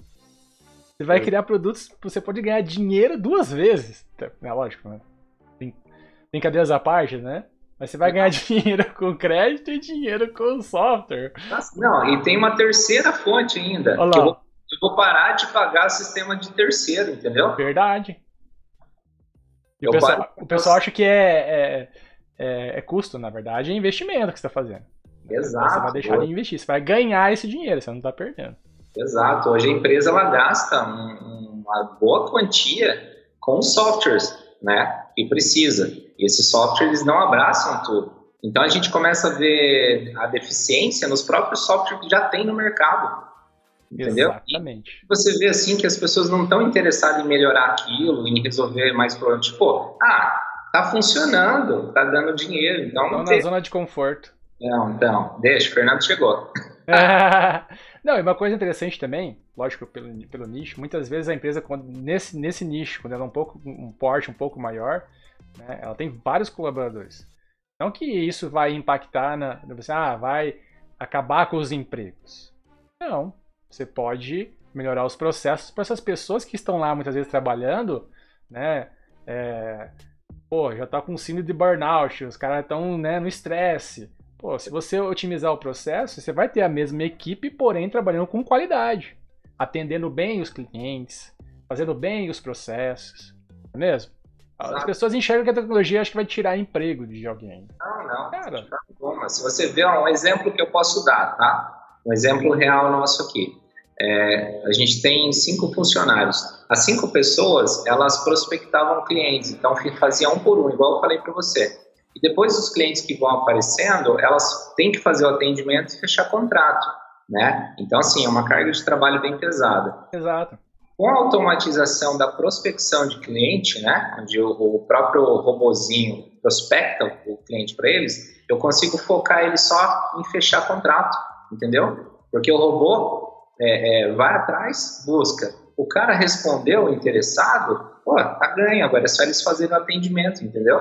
S1: Você vai criar produtos você pode ganhar dinheiro duas vezes. É lógico, né? Brincadeiras à parte, né? Mas você vai ganhar dinheiro com crédito e dinheiro com software.
S2: Não, e tem uma terceira fonte ainda. Olha lá. Eu vou, eu vou parar de pagar sistema de terceiro, entendeu?
S1: Verdade. E o pessoal, o pessoal, acha que é, é, é, é, custo, na verdade, é investimento que você está fazendo.
S2: Exato.
S1: Você vai deixar de investir, você vai ganhar esse dinheiro, você não está perdendo.
S2: Exato. Hoje a empresa ela gasta um, uma boa quantia com softwares, né? Que precisa. E esses softwares não abraçam tudo. Então a gente começa a ver a deficiência nos próprios softwares que já tem no mercado. Entendeu?
S1: Exatamente.
S2: E você vê assim que as pessoas não estão interessadas em melhorar aquilo, em resolver mais problemas. Tipo, ah, tá funcionando, tá dando dinheiro. Então
S1: não na zona de conforto.
S2: Não, então, deixa, o Fernando chegou.
S1: não, e uma coisa interessante também, lógico, pelo, pelo nicho, muitas vezes a empresa, nesse, nesse nicho, quando ela é um pouco um porte um pouco maior, né, ela tem vários colaboradores. Não que isso vai impactar na. Ah, vai acabar com os empregos. Não. Você pode melhorar os processos para essas pessoas que estão lá muitas vezes trabalhando, né? É, pô, já tá com síndrome de burnout, os caras estão né, no estresse. Pô, se você otimizar o processo, você vai ter a mesma equipe, porém trabalhando com qualidade, atendendo bem os clientes, fazendo bem os processos, não é mesmo? As pessoas enxergam que a tecnologia acho que vai tirar emprego de alguém.
S2: Não, não. Cara. Se você vê um exemplo que eu posso dar, tá? Um exemplo real nosso aqui. É, a gente tem cinco funcionários. As cinco pessoas, elas prospectavam clientes, então faziam um por um, igual eu falei para você. E depois os clientes que vão aparecendo, elas têm que fazer o atendimento e fechar contrato, né? Então, assim, é uma carga de trabalho bem pesada.
S1: Exato.
S2: Com a automatização da prospecção de cliente, né, onde o, o próprio robozinho prospecta o cliente para eles, eu consigo focar ele só em fechar contrato, entendeu? Porque o robô é, é, vai atrás, busca. O cara respondeu, interessado, pô, tá ganho, agora é só eles fazerem o atendimento, entendeu?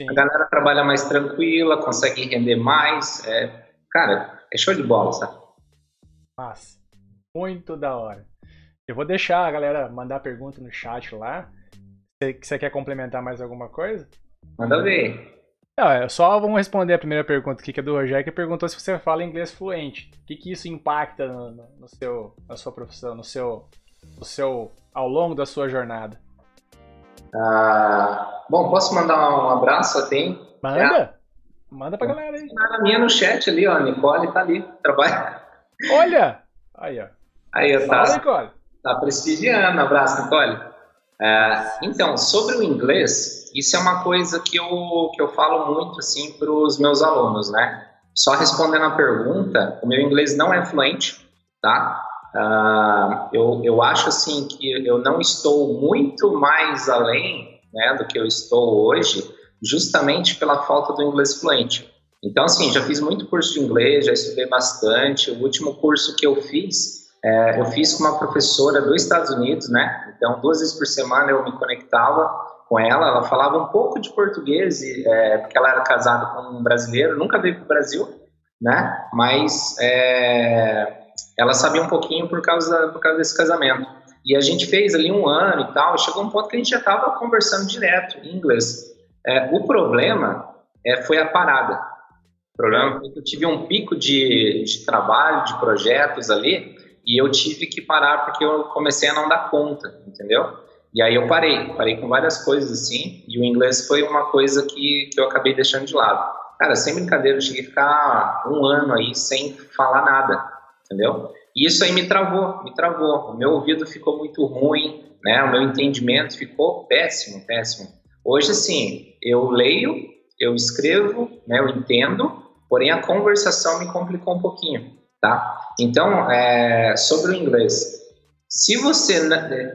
S2: Sim. A galera trabalha mais tranquila, consegue render mais, é, cara, é show de bola, sabe?
S1: Massa, muito da hora. Eu vou deixar a galera mandar pergunta no chat lá. Você quer complementar mais alguma coisa?
S2: Manda ver.
S1: Não, é só vamos responder a primeira pergunta aqui, que é do Rogério, que perguntou se você fala inglês fluente. O que, que isso impacta no, no, seu, na sua profissão, no seu, no seu, ao longo da sua jornada?
S2: Ah, bom, posso mandar um abraço até?
S1: Manda! É. Manda pra galera aí.
S2: A minha no chat ali, ó. A Nicole tá ali, trabalha.
S1: Olha! Aí, ó.
S2: Aí,
S1: tá. Fala, Nicole.
S2: Tá prestigiando. Abraço, Nicole. É, então, sobre o inglês, isso é uma coisa que eu, que eu falo muito assim para os meus alunos, né? Só respondendo a pergunta, o meu inglês não é fluente, tá? Uh, eu, eu acho assim que eu não estou muito mais além né, do que eu estou hoje, justamente pela falta do inglês fluente. Então, assim, já fiz muito curso de inglês, já estudei bastante. O último curso que eu fiz é, eu fiz com uma professora dos Estados Unidos, né? Então, duas vezes por semana eu me conectava com ela. Ela falava um pouco de português, é, porque ela era casada com um brasileiro, nunca veio para o Brasil, né? Mas é, ela sabia um pouquinho por causa, por causa desse casamento. E a gente fez ali um ano e tal, chegou um ponto que a gente já estava conversando direto em inglês. É, o problema é, foi a parada. O problema foi que eu tive um pico de, de trabalho, de projetos ali, e eu tive que parar porque eu comecei a não dar conta, entendeu? E aí eu parei, parei com várias coisas assim, e o inglês foi uma coisa que, que eu acabei deixando de lado. Cara, sem brincadeira, eu cheguei a ficar um ano aí sem falar nada, entendeu? E isso aí me travou, me travou. O meu ouvido ficou muito ruim, né? O meu entendimento ficou péssimo, péssimo. Hoje, assim, eu leio, eu escrevo, né? Eu entendo, porém a conversação me complicou um pouquinho, tá? Então, é, sobre o inglês, se você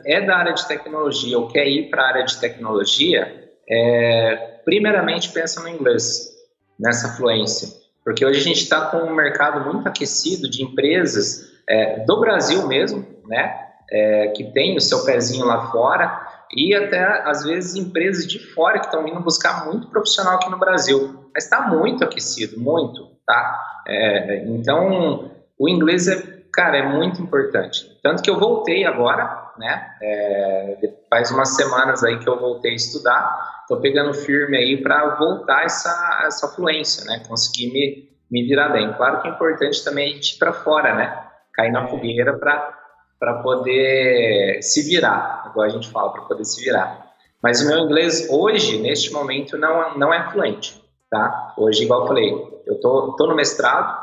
S2: é da área de tecnologia ou quer ir para a área de tecnologia, é, primeiramente pensa no inglês, nessa fluência, porque hoje a gente está com um mercado muito aquecido de empresas é, do Brasil mesmo, né, é, que tem o seu pezinho lá fora. E até às vezes empresas de fora que estão indo buscar muito profissional aqui no Brasil, mas está muito aquecido, muito, tá? É, então o inglês é, cara, é muito importante. Tanto que eu voltei agora, né? É, faz umas semanas aí que eu voltei a estudar. Estou pegando firme aí para voltar essa, essa fluência, né? Conseguir me, me virar bem. Claro que é importante também a gente ir para fora, né? Cair na fogueira para poder se virar, igual a gente fala, para poder se virar. Mas o meu inglês hoje, neste momento, não, não é fluente, tá? Hoje, igual eu falei, eu tô, tô no mestrado,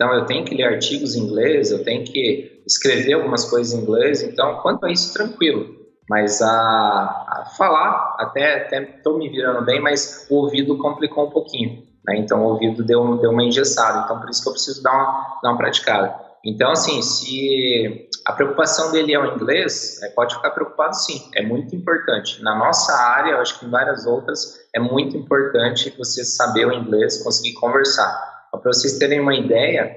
S2: então, eu tenho que ler artigos em inglês, eu tenho que escrever algumas coisas em inglês. Então, quanto a isso, tranquilo. Mas a, a falar, até estou me virando bem, mas o ouvido complicou um pouquinho. Né? Então, o ouvido deu, deu uma engessada. Então, por isso que eu preciso dar uma, dar uma praticada. Então, assim, se a preocupação dele é o inglês, é, pode ficar preocupado sim, é muito importante. Na nossa área, eu acho que em várias outras, é muito importante você saber o inglês, conseguir conversar. Para vocês terem uma ideia,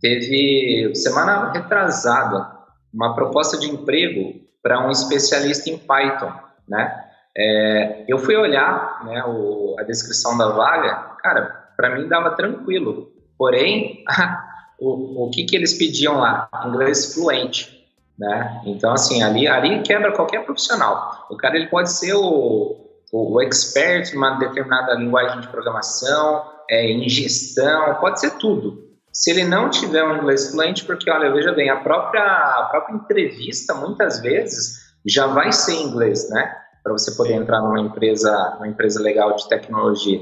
S2: teve semana retrasada uma proposta de emprego para um especialista em Python, né? É, eu fui olhar né, o, a descrição da vaga, cara, para mim dava tranquilo. Porém, o, o que, que eles pediam lá? Inglês fluente, né? Então, assim, ali, ali quebra qualquer profissional. O cara ele pode ser o, o, o expert em uma determinada linguagem de programação, é, em gestão, pode ser tudo. Se ele não tiver um inglês fluente, porque, olha, veja bem, a própria, a própria entrevista, muitas vezes, já vai ser em inglês, né? Para você poder entrar numa empresa, numa empresa legal de tecnologia.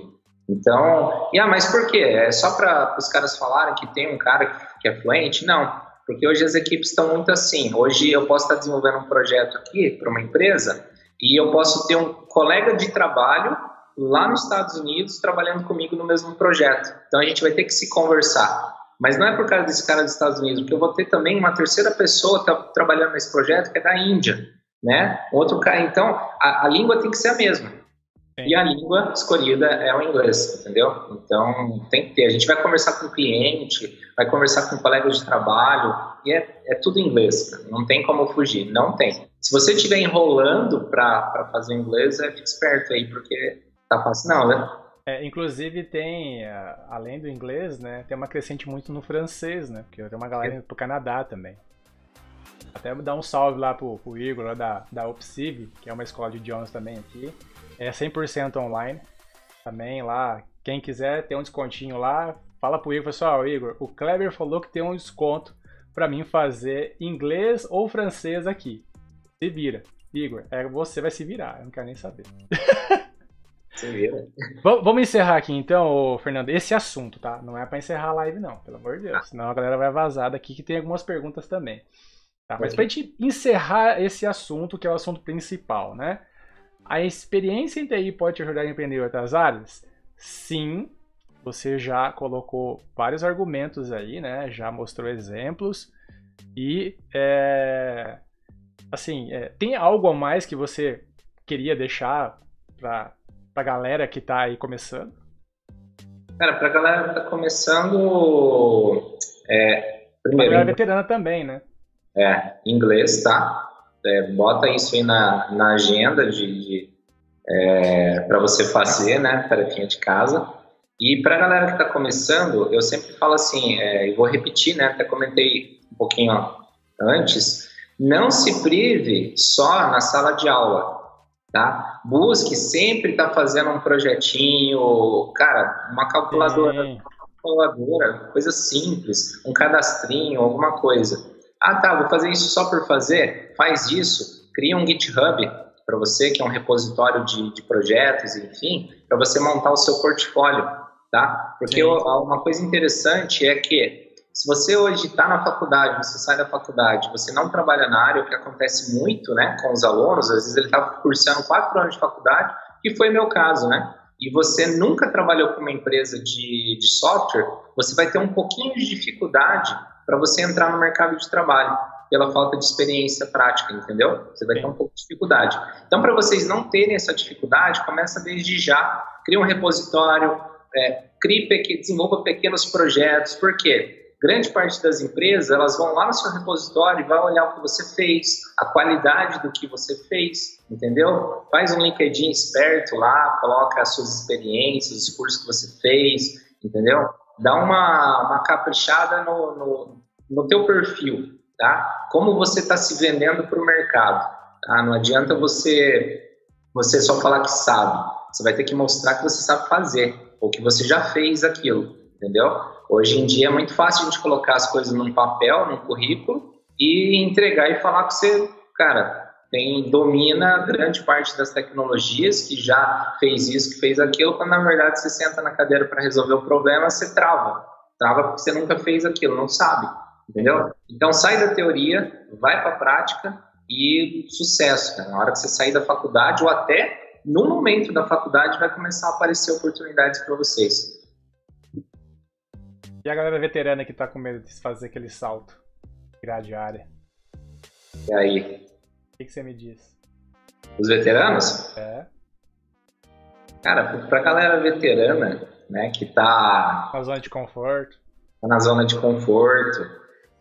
S2: Então, e, ah, mas por quê? É só para os caras falarem que tem um cara que é fluente? Não, porque hoje as equipes estão muito assim. Hoje eu posso estar desenvolvendo um projeto aqui para uma empresa e eu posso ter um colega de trabalho lá nos Estados Unidos trabalhando comigo no mesmo projeto. Então a gente vai ter que se conversar. Mas não é por causa desse cara dos Estados Unidos, porque eu vou ter também uma terceira pessoa tá trabalhando nesse projeto que é da Índia, né? Outro cara. Então a, a língua tem que ser a mesma. Sim. E a língua escolhida é o inglês, entendeu? Então tem que ter. A gente vai conversar com o cliente, vai conversar com colegas de trabalho, e é, é tudo inglês, cara. não tem como fugir, não tem. Se você estiver enrolando para fazer inglês, é, fique esperto aí, porque tá fácil não, né?
S1: É, inclusive tem, além do inglês, né, tem uma crescente muito no francês, né? Porque tem uma galera indo pro Canadá também. Até dar um salve lá pro, pro Igor, lá da, da Opsiv, que é uma escola de idiomas também aqui. É 100% online. Também lá, quem quiser ter um descontinho lá, fala pro Igor, pessoal, Igor, o Kleber falou que tem um desconto para mim fazer inglês ou francês aqui. Se vira. Igor, é, você vai se virar, eu não quero nem saber.
S2: Se vira.
S1: Vamos encerrar aqui então, Fernando, esse assunto, tá? Não é para encerrar a live não, pelo amor de Deus. Senão a galera vai vazar daqui que tem algumas perguntas também. Tá? Mas pra gente encerrar esse assunto, que é o assunto principal, né? A experiência em TI pode te ajudar a empreender em outras áreas? Sim, você já colocou vários argumentos aí, né? Já mostrou exemplos. E, é, assim, é, tem algo a mais que você queria deixar para a galera que está aí começando?
S2: Cara, para a galera que está começando, é, primeiro... Pra galera
S1: veterana também, né?
S2: É, inglês, tá? É, bota isso aí na, na agenda de, de é, para você fazer, né, tarefinha de casa. E para a galera que está começando, eu sempre falo assim, é, e vou repetir, né, até comentei um pouquinho antes, não se prive só na sala de aula, tá? Busque sempre estar tá fazendo um projetinho, cara, uma calculadora, uma calculadora, coisa simples, um cadastrinho, alguma coisa. Ah, tá, vou fazer isso só por fazer? Faz isso, cria um GitHub para você, que é um repositório de, de projetos, enfim, para você montar o seu portfólio, tá? Porque uma coisa interessante é que se você hoje está na faculdade, você sai da faculdade, você não trabalha na área, o que acontece muito, né, com os alunos, às vezes ele está cursando quatro anos de faculdade, que foi meu caso, né? E você nunca trabalhou com uma empresa de, de software, você vai ter um pouquinho de dificuldade para você entrar no mercado de trabalho, pela falta de experiência prática, entendeu? Você vai ter um pouco de dificuldade. Então, para vocês não terem essa dificuldade, começa desde já, cria um repositório, é, crie, desenvolva pequenos projetos, por quê? Grande parte das empresas, elas vão lá no seu repositório e vai olhar o que você fez, a qualidade do que você fez, entendeu? Faz um LinkedIn esperto lá, coloca as suas experiências, os cursos que você fez, entendeu? Dá uma, uma caprichada no, no, no teu perfil, tá? Como você está se vendendo para o mercado, tá? Não adianta você, você só falar que sabe. Você vai ter que mostrar que você sabe fazer, ou que você já fez aquilo, entendeu? Hoje em dia é muito fácil a gente colocar as coisas num papel, num currículo, e entregar e falar que você, cara, tem, domina grande parte das tecnologias, que já fez isso, que fez aquilo, quando na verdade você senta na cadeira para resolver o problema, você trava. Trava porque você nunca fez aquilo, não sabe. Entendeu? Então sai da teoria, vai para a prática e sucesso. Né? Na hora que você sair da faculdade ou até no momento da faculdade vai começar a aparecer oportunidades para vocês.
S1: E a galera veterana que tá com medo de fazer aquele salto, virar de área?
S2: E aí?
S1: O que, que você me diz?
S2: Os veteranos?
S1: É.
S2: Cara, pra galera veterana, né, que tá.
S1: Na zona de conforto.
S2: Tá na zona de conforto.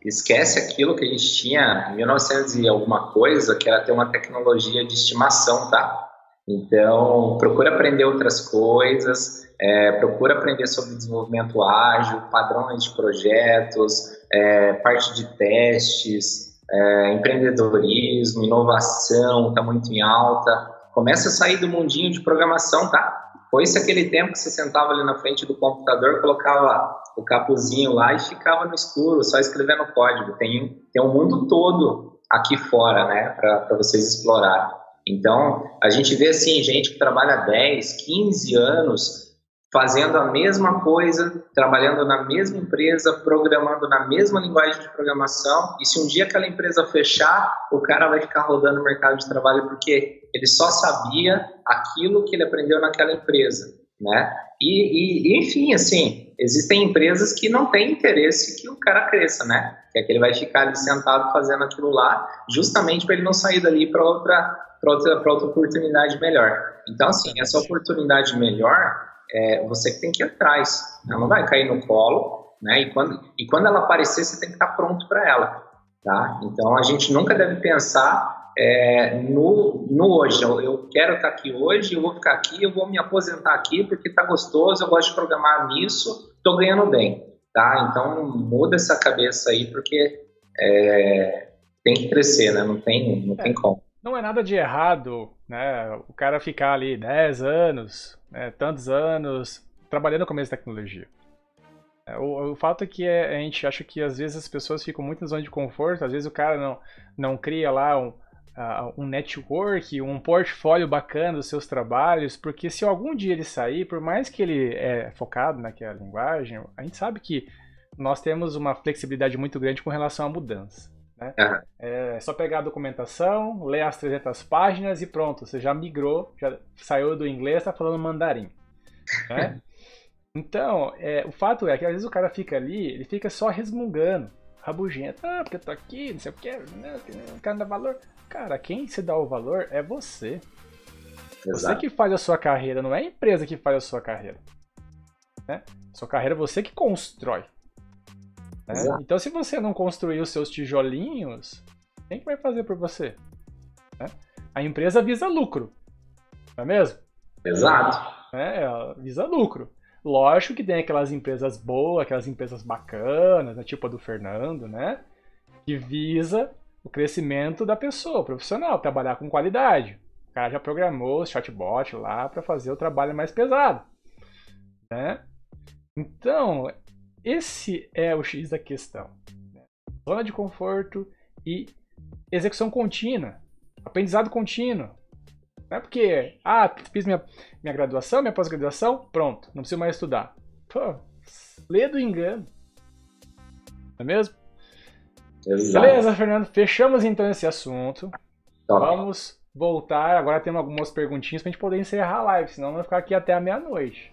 S2: Esquece aquilo que a gente tinha em 1900 e alguma coisa, que era ter uma tecnologia de estimação, tá? Então, procura aprender outras coisas, é, procura aprender sobre desenvolvimento ágil, padrões de projetos, é, parte de testes, é, empreendedorismo, inovação, está muito em alta. Começa a sair do mundinho de programação, tá? Foi-se aquele tempo que você sentava ali na frente do computador, colocava o capuzinho lá e ficava no escuro, só escrevendo código. Tem, tem um mundo todo aqui fora, né, para vocês explorarem. Então, a gente vê assim, gente que trabalha 10, 15 anos fazendo a mesma coisa, trabalhando na mesma empresa, programando na mesma linguagem de programação, e se um dia aquela empresa fechar, o cara vai ficar rodando no mercado de trabalho porque ele só sabia aquilo que ele aprendeu naquela empresa, né? E, e enfim, assim, existem empresas que não têm interesse que o cara cresça, né? Que é que ele vai ficar ali sentado fazendo aquilo lá, justamente para ele não sair dali para outra, outra, outra oportunidade melhor. Então, assim, essa oportunidade melhor é você que tem que ir atrás. Ela não vai cair no colo, né? E quando, e quando ela aparecer, você tem que estar pronto para ela, tá? Então a gente nunca deve pensar é, no, no hoje. Eu, eu, quero estar aqui hoje, eu vou ficar aqui, eu vou me aposentar aqui porque está gostoso, eu gosto de programar nisso, estou ganhando bem, tá? Então muda essa cabeça aí porque é, tem que crescer, né? Não tem, não é, tem como.
S1: Não é nada de errado, né? O cara ficar ali 10 anos, né, tantos anos trabalhando com a mesma tecnologia. É, o, o, fato é que é, a gente acha que às vezes as pessoas ficam muito na zona de conforto, às vezes o cara não, não cria lá um, uh, um network, um portfólio bacana dos seus trabalhos, porque se algum dia ele sair, por mais que ele é focado naquela linguagem, a gente sabe que nós temos uma flexibilidade muito grande com relação à mudança. Né? Uhum. É só pegar a documentação, ler as 300 páginas e pronto, você já migrou, já saiu do inglês, está falando mandarim. Né? então, é, o fato é que às vezes o cara fica ali, ele fica só resmungando, rabugento. Ah, porque eu tô aqui, não sei o que, né? o cara dá valor. Cara, quem se dá o valor é você. Exato. Você que faz a sua carreira, não é a empresa que faz a sua carreira. Né? Sua carreira é você que constrói. Né? Então, se você não construir os seus tijolinhos, quem que vai fazer por você? Né? A empresa visa lucro, não é mesmo?
S2: Exato.
S1: É, ela visa lucro. Lógico que tem aquelas empresas boas, aquelas empresas bacanas, né, tipo a do Fernando, né? Que visa o crescimento da pessoa, profissional, trabalhar com qualidade. O cara já programou o chatbot lá para fazer o trabalho mais pesado, né? Então, esse é o X da questão. Né? Zona de conforto e execução contínua, aprendizado contínuo. Não é porque, ah, fiz minha, minha graduação, minha pós-graduação, pronto, não preciso mais estudar. Pô, lê do engano. Não é mesmo? Exato. Beleza, Fernando, fechamos então esse assunto. Top. Vamos voltar. Agora temos algumas perguntinhas pra gente poder encerrar a live, senão vai ficar aqui até a meia-noite.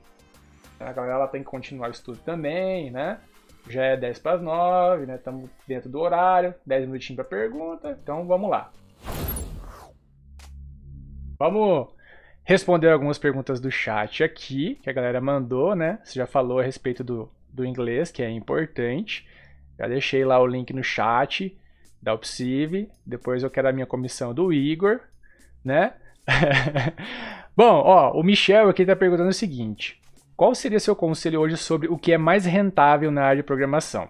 S1: A galera tem que continuar o estudo também, né? Já é 10 para as 9, né? Estamos dentro do horário, 10 minutinhos para pergunta, então vamos lá. Vamos responder algumas perguntas do chat aqui, que a galera mandou, né? Você já falou a respeito do, do inglês, que é importante. Já deixei lá o link no chat da Opsive. Depois eu quero a minha comissão do Igor, né? Bom, ó, o Michel aqui está perguntando o seguinte: qual seria seu conselho hoje sobre o que é mais rentável na área de programação?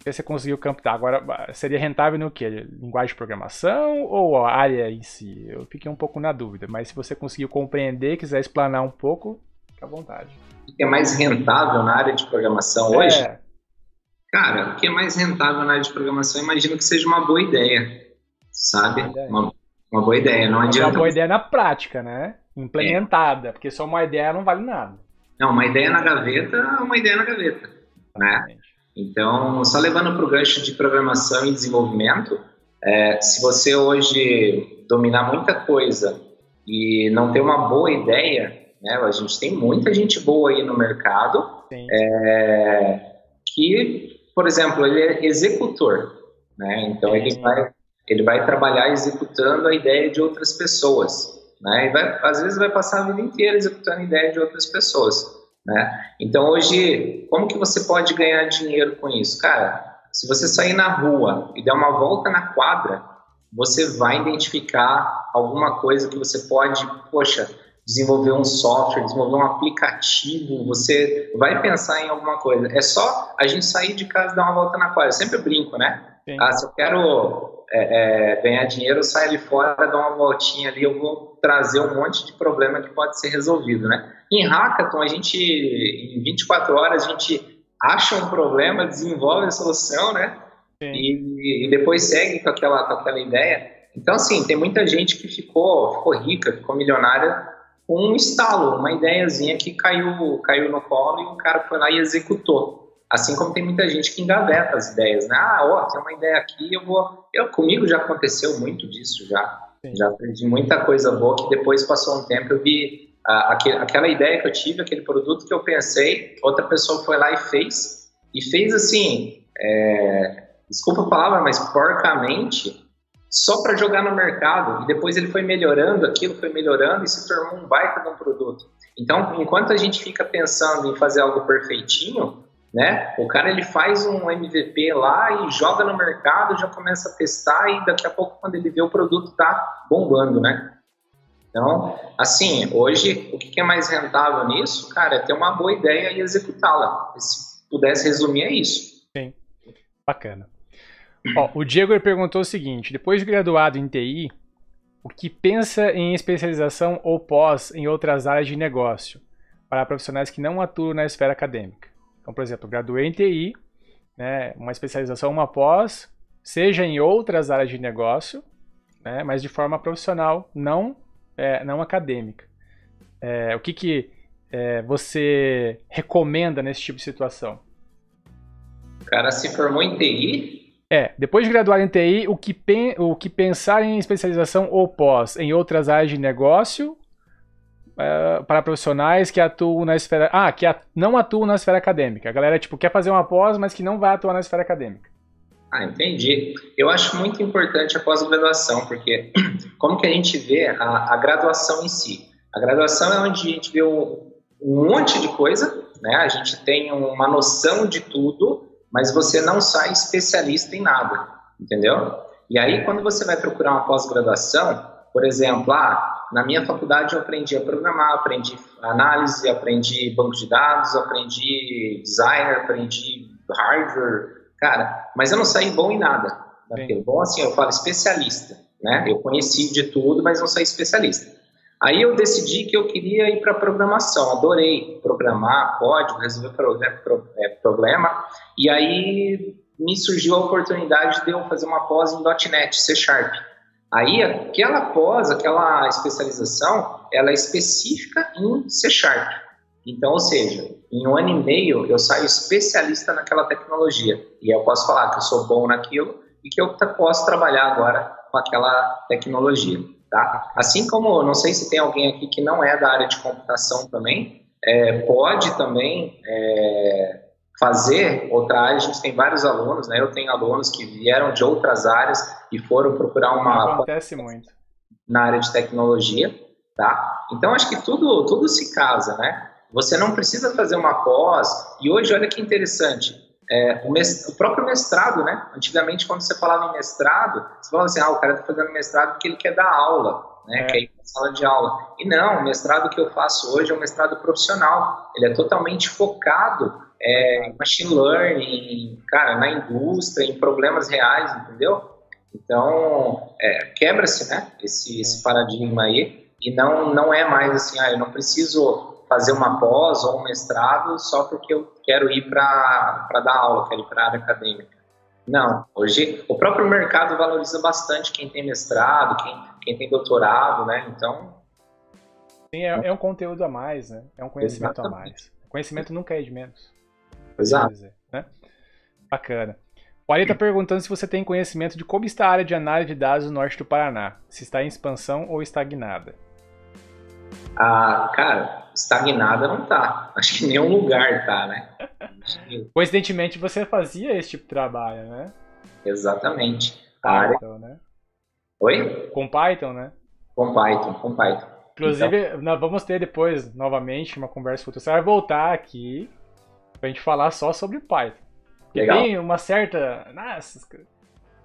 S1: Se você conseguiu captar. Agora, seria rentável no que? Linguagem de programação ou a área em si? Eu fiquei um pouco na dúvida, mas se você conseguiu compreender, quiser explanar um pouco, fique à vontade.
S2: O que é mais rentável na área de programação é. hoje? Cara, o que é mais rentável na área de programação, imagino que seja uma boa ideia, sabe? Uma, uma boa ideia, não adianta.
S1: Uma boa ideia na prática, né? Implementada, é. porque só uma ideia não vale nada.
S2: Não, uma ideia na gaveta é uma ideia na gaveta, né? Então, só levando para o gancho de programação e desenvolvimento, é, se você hoje dominar muita coisa e não ter uma boa ideia, né? A gente tem muita gente boa aí no mercado é, que, por exemplo, ele é executor, né? Então ele vai ele vai trabalhar executando a ideia de outras pessoas, né? E vai, às vezes vai passar a vida inteira executando ideia de outras pessoas, né? Então hoje, como que você pode ganhar dinheiro com isso, cara? Se você sair na rua e der uma volta na quadra, você vai identificar alguma coisa que você pode, poxa, desenvolver um software, desenvolver um aplicativo, você vai pensar em alguma coisa. É só a gente sair de casa e dar uma volta na quadra. Eu sempre brinco, né? Sim. Ah, se eu quero é, é, ganhar dinheiro, eu saio ali fora, dou uma voltinha ali, eu vou trazer um monte de problema que pode ser resolvido, né? Em Hackathon, a gente, em 24 horas, a gente acha um problema, desenvolve a solução, né? E, e, depois segue com aquela, com aquela ideia. Então, assim, tem muita gente que ficou, ficou rica, ficou milionária com um estalo, uma ideiazinha que caiu, caiu no colo e o cara foi lá e executou. Assim como tem muita gente que engaveta as ideias, né? Ah, ó, tem uma ideia aqui, eu vou. Eu, comigo já aconteceu muito disso já. Sim. Já aprendi muita coisa boa que depois passou um tempo eu vi ah, aquele, aquela ideia que eu tive, aquele produto que eu pensei, outra pessoa foi lá e fez, e fez assim, é, desculpa a palavra, mas porcamente, só para jogar no mercado e depois ele foi melhorando, aquilo foi melhorando e se tornou um baita de um produto. Então, enquanto a gente fica pensando em fazer algo perfeitinho, né? O cara ele faz um MVP lá e joga no mercado, já começa a testar e daqui a pouco quando ele vê o produto tá bombando, né? Então, assim, hoje o que é mais rentável nisso, cara, é ter uma boa ideia e executá-la. Se pudesse resumir é isso.
S1: Sim, bacana. Ó, o Diego perguntou o seguinte: depois de graduado em TI, o que pensa em especialização ou pós em outras áreas de negócio para profissionais que não atuam na esfera acadêmica? Então, por exemplo, graduei em TI, né, uma especialização, uma pós, seja em outras áreas de negócio, né, mas de forma profissional, não, é, não acadêmica. É, o que, que é, você recomenda nesse tipo de situação?
S2: O cara se formou em TI,
S1: é, depois de graduar em TI, o que, pen, o que pensar em especialização ou pós em outras áreas de negócio para profissionais que atuam na esfera. Ah, que at, não atuam na esfera acadêmica. A galera, tipo, quer fazer uma pós, mas que não vai atuar na esfera acadêmica.
S2: Ah, entendi. Eu acho muito importante a pós-graduação, porque como que a gente vê a, a, graduação em si? A graduação é onde a gente vê um, um monte de coisa, né? A gente tem uma noção de tudo mas você não sai especialista em nada, entendeu? E aí, quando você vai procurar uma pós-graduação, por exemplo, ah, na minha faculdade eu aprendi a programar, aprendi análise, aprendi banco de dados, aprendi designer, aprendi hardware, cara, mas eu não saí bom em nada. Daquilo. Bom, assim, eu falo especialista, né? Eu conheci de tudo, mas não saí especialista. Aí eu decidi que eu queria ir para programação, adorei programar, código, resolver é, problema, e aí me surgiu a oportunidade de eu fazer uma pós em .NET, C Sharp. Aí aquela pós, aquela especialização, ela é específica em C Sharp. Então, ou seja, em um ano e meio eu saio especialista naquela tecnologia e eu posso falar que eu sou bom naquilo e que eu posso trabalhar agora com aquela tecnologia. Tá? Assim como, não sei se tem alguém aqui que não é da área de computação também, é, pode também é, fazer outra área. A gente tem vários alunos, né? Eu tenho alunos que vieram de outras áreas e foram procurar uma.
S1: Acontece muito.
S2: Na área de tecnologia, tá? Então, acho que tudo, tudo se casa, né? Você não precisa fazer uma pós. E hoje, olha que interessante. É, o, o, próprio mestrado, né? Antigamente, quando você falava em mestrado, você falava assim, ah, o cara está fazendo mestrado porque ele quer dar aula, né? É. Quer ir para sala de aula. E não, o mestrado que eu faço hoje é um mestrado profissional. Ele é totalmente focado é, em machine learning, cara, na indústria, em problemas reais, entendeu? Então, é, quebra-se, né? Esse, esse paradigma aí. E não, não é mais assim, ah, eu não preciso fazer uma pós ou um mestrado só porque eu quero ir para dar aula, quero ir para a área acadêmica. Não, hoje o próprio mercado valoriza bastante quem tem mestrado, quem, quem tem doutorado, né? Então.
S1: Sim, é, é um conteúdo a mais, né? É um conhecimento Exatamente. a mais. O conhecimento nunca é de menos.
S2: Exato. Dizer,
S1: né? Bacana. O Ari está perguntando se você tem conhecimento de como está a área de análise de dados no norte do Paraná. Se está em expansão ou estagnada.
S2: Ah, cara, estagnada não tá. Acho que nenhum lugar tá, né?
S1: Coincidentemente você fazia esse tipo de trabalho, né?
S2: Exatamente.
S1: A Python, área... né?
S2: Oi?
S1: Com Python, né?
S2: Com Python, com Python.
S1: Inclusive, então... nós vamos ter depois, novamente, uma conversa futura. Você vai voltar aqui pra gente falar só sobre Python. Legal. tem uma certa. Nossa,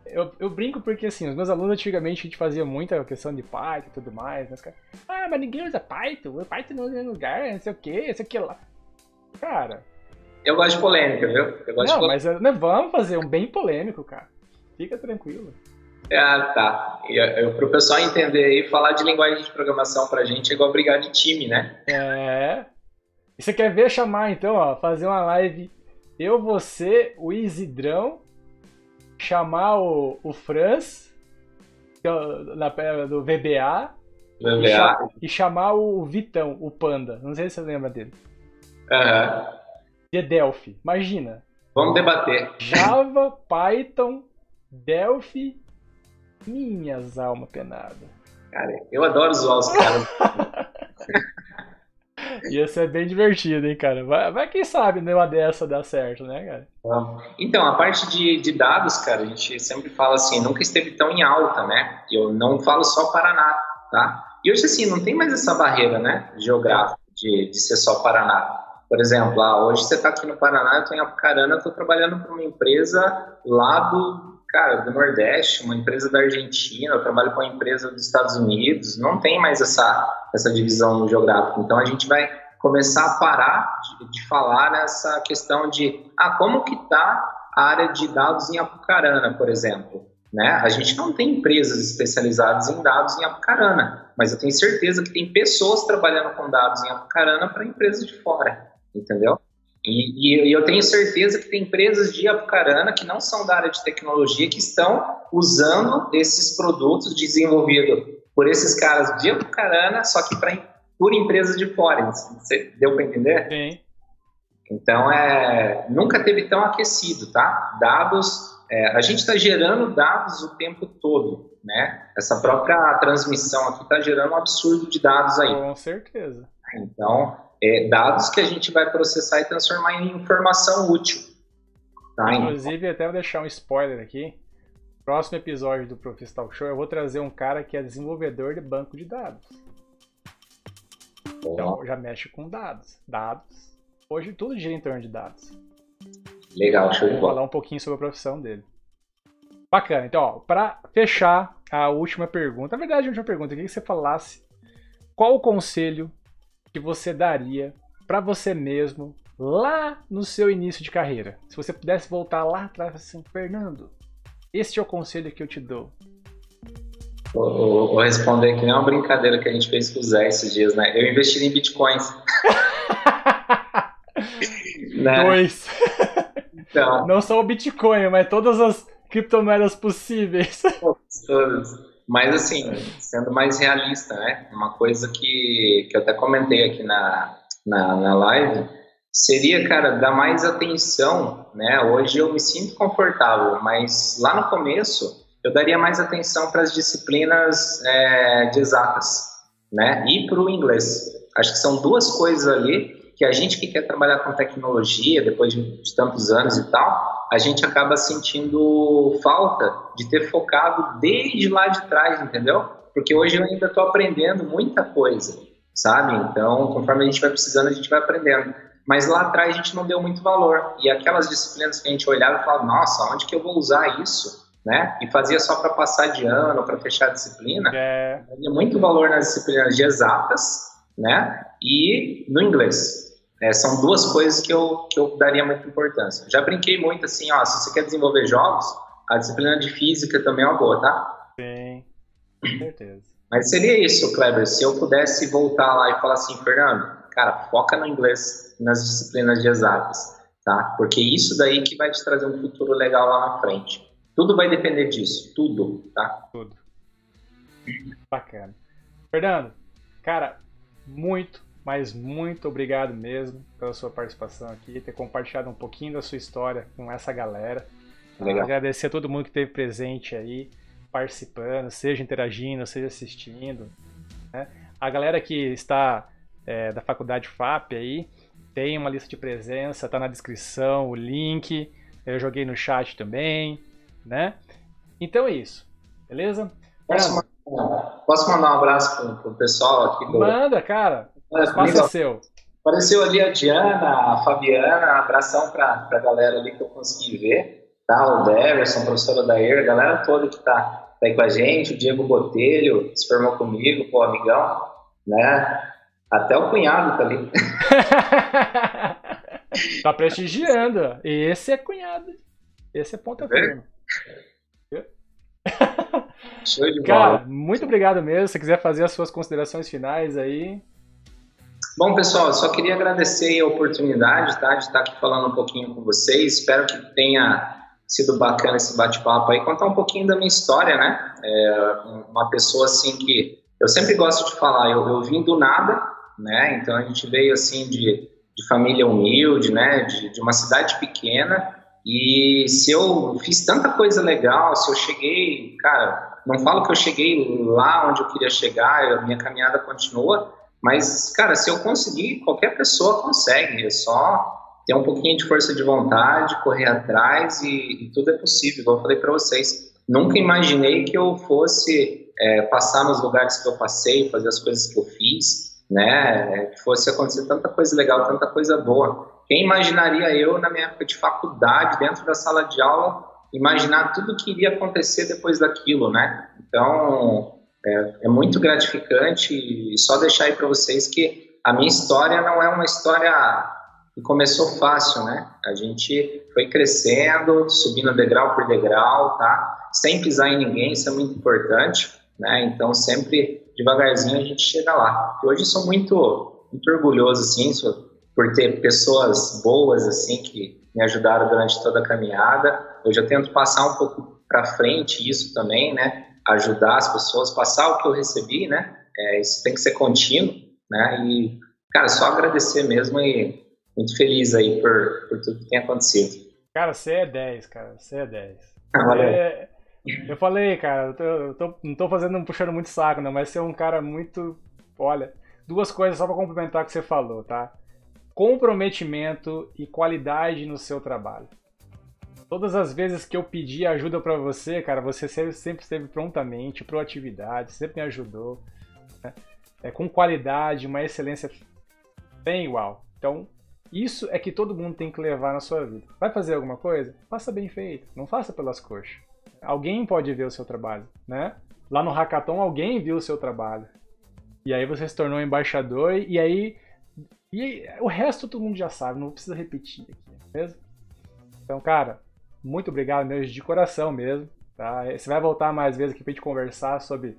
S1: eu, eu brinco porque, assim, os meus alunos antigamente a gente fazia muita questão de Python e tudo mais, né? Cara, ah, mas ninguém usa Python, Python não usa lugar, não sei o que, não sei o que lá. Cara.
S2: Eu gosto de polêmica, viu? Eu gosto
S1: não, mas né, vamos fazer um bem polêmico, cara. Fica tranquilo.
S2: Ah, tá. E, eu, pro pessoal entender aí, falar de linguagem de programação pra gente é igual brigar de time, né?
S1: É. E você quer ver chamar então, ó, fazer uma live eu, você, o Isidrão chamar o, o Franz, é na, do VBA,
S2: VBA.
S1: E, e, chamar o Vitão, o Panda. Não sei se você lembra dele.
S2: Uhum.
S1: De Delphi. Imagina.
S2: Vamos debater.
S1: Java, Python, Delphi. Minhas almas penadas.
S2: Cara, eu adoro zoar os caras.
S1: Ia ser bem divertido, hein, cara? Vai, vai quem sabe numa dessa dar certo, né, cara?
S2: Então, a parte de, de, dados, cara, a gente sempre fala assim, nunca esteve tão em alta, né? Eu não falo só Paraná, tá? E hoje, assim, não tem mais essa barreira, né, geográfica de, de ser só Paraná. Por exemplo, ah, hoje você está aqui no Paraná, eu estou em Apucarana, estou trabalhando para uma empresa lá do, cara, do Nordeste, uma empresa da Argentina, eu trabalho com uma empresa dos Estados Unidos, não tem mais essa, essa divisão geográfica. Então a gente vai começar a parar de, de falar nessa questão de, ah, como que está a área de dados em Apucarana, por exemplo. Né? A gente não tem empresas especializadas em dados em Apucarana, mas eu tenho certeza que tem pessoas trabalhando com dados em Apucarana para empresas de fora, entendeu? E, e, eu tenho certeza que tem empresas de Apucarana que não são da área de tecnologia que estão usando esses produtos desenvolvidos por esses caras de Apucarana, só que pra, por empresas de fora. Você deu para entender?
S1: Sim.
S2: Então, é, nunca teve tão aquecido, tá? Dados, é, a gente está gerando dados o tempo todo, né? Essa própria transmissão aqui está gerando um absurdo de dados aí.
S1: Com certeza.
S2: Então, é, dados que a gente vai processar e transformar em informação útil.
S1: Tá? Inclusive, até vou deixar um spoiler aqui. Próximo episódio do Profis Talk Show, eu vou trazer um cara que é desenvolvedor de banco de dados. Então, já mexe com dados. Dados. Hoje, tudo gira em torno de dados.
S2: Legal, show de
S1: bola. Vou falar um pouquinho sobre a profissão dele. Bacana. Então, para fechar a última pergunta, na verdade, a última pergunta, eu queria que você falasse qual o conselho que você daria para você mesmo lá no seu início de carreira? Se você pudesse voltar lá atrás assim, Fernando, este é o conselho que eu te dou.
S2: Vou, vou responder que não é uma brincadeira que a gente fez com o Zé esses dias, né? Eu investi em bitcoins.
S1: né? Dois. Então. Não só o Bitcoin, mas todas as criptomoedas possíveis.
S2: Todas. Mas, assim, sendo mais realista, né? Uma coisa que, que eu até comentei aqui na, na, na live seria, cara, dar mais atenção, né? Hoje eu me sinto confortável, mas lá no começo eu daria mais atenção para as disciplinas é, de exatas, né? E para o inglês. Acho que são duas coisas ali que a gente que quer trabalhar com tecnologia, depois de, tantos anos e tal, a gente acaba sentindo falta de ter focado desde lá de trás, entendeu? Porque hoje eu ainda estou aprendendo muita coisa, sabe? Então, conforme a gente vai precisando, a gente vai aprendendo. Mas lá atrás a gente não deu muito valor. E aquelas disciplinas que a gente olhava e falava, nossa, onde que eu vou usar isso? Né? E fazia só para passar de ano, para fechar a disciplina.
S1: É.
S2: muito valor nas disciplinas de exatas, né? E no inglês. É, são duas coisas que eu, que eu daria muita importância. Já brinquei muito assim, ó, se você quer desenvolver jogos, a disciplina de física também é uma boa, tá?
S1: Sim, com certeza.
S2: Mas seria isso, Kleber, se eu pudesse voltar lá e falar assim, Fernando, cara, foca no inglês nas disciplinas de exatas, tá? Porque isso daí que vai te trazer um futuro legal lá na frente. Tudo vai depender disso, tudo, tá?
S1: Tudo. Bacana. Fernando, cara, muito mas muito obrigado mesmo pela sua participação aqui, ter compartilhado um pouquinho da sua história com essa galera.
S2: Legal.
S1: Agradecer a todo mundo que esteve presente aí, participando, seja interagindo, seja assistindo. Né? A galera que está é, da faculdade FAP aí, tem uma lista de presença, tá na descrição, o link. Eu joguei no chat também, né? Então é isso, beleza?
S2: Posso, mandar, posso mandar um abraço pro, pro pessoal aqui do.
S1: Manda, cara. O espaço é seu.
S2: Apareceu ali a Diana, a Fabiana, abração pra, pra galera ali que eu consegui ver, tá? O Deverson, professora da ER, a galera toda que tá, tá aí com a gente, o Diego Botelho, se formou comigo, pô, amigão, né? Até o cunhado tá ali.
S1: tá prestigiando. Esse é cunhado. Esse é ponta é firme.
S2: Show de
S1: Cara,
S2: bola.
S1: muito obrigado mesmo. Se quiser fazer as suas considerações finais aí.
S2: Bom, pessoal, só queria agradecer a oportunidade tá, de estar aqui falando um pouquinho com vocês. Espero que tenha sido bacana esse bate-papo aí. Contar um pouquinho da minha história, né? É uma pessoa assim que eu sempre gosto de falar. Eu, eu vim do nada, né? Então a gente veio assim de, de família humilde, né? De, de uma cidade pequena. E se eu fiz tanta coisa legal, se eu cheguei, cara, não falo que eu cheguei lá onde eu queria chegar, a minha caminhada continua, mas, cara, se eu conseguir, qualquer pessoa consegue, é só ter um pouquinho de força de vontade, correr atrás e, e tudo é possível, igual eu falei para vocês. Nunca imaginei que eu fosse é, passar nos lugares que eu passei, fazer as coisas que eu fiz, né? Que fosse acontecer tanta coisa legal, tanta coisa boa. Quem imaginaria eu, na minha época de faculdade, dentro da sala de aula, imaginar tudo que iria acontecer depois daquilo, né? Então, é, é muito gratificante e só deixar aí para vocês que a minha história não é uma história que começou fácil, né? A gente foi crescendo, subindo degrau por degrau, tá? Sem pisar em ninguém, isso é muito importante, né? Então, sempre devagarzinho a gente chega lá. E hoje sou muito, muito orgulhoso, assim, por ter pessoas boas, assim, que me ajudaram durante toda a caminhada. Hoje eu tento passar um pouco para frente isso também, né? Ajudar as pessoas, passar o que eu recebi, né? É, isso tem que ser contínuo, né? E, cara, só agradecer mesmo e muito feliz aí por, por tudo que tem acontecido.
S1: Cara, você é 10, cara. Você é 10.
S2: Valeu.
S1: É, eu falei, cara, eu, tô, eu tô, não tô fazendo, puxando muito saco, não, mas você é um cara muito. Olha, duas coisas só pra complementar o que você falou, tá? Comprometimento e qualidade no seu trabalho. Todas as vezes que eu pedi ajuda para você, cara, você sempre, esteve prontamente, proatividade, sempre me ajudou. Né? É, com qualidade, uma excelência bem igual. Então, isso é que todo mundo tem que levar na sua vida. Vai fazer alguma coisa? Faça bem feito, não faça pelas coxas. Alguém pode ver o seu trabalho, né? Lá no hackathon alguém viu o seu trabalho. E aí você se tornou embaixador e aí e o resto todo mundo já sabe, não precisa repetir aqui, mesmo? Então, cara, muito obrigado mesmo, de coração mesmo, tá? Você vai voltar mais vezes aqui pra gente conversar sobre,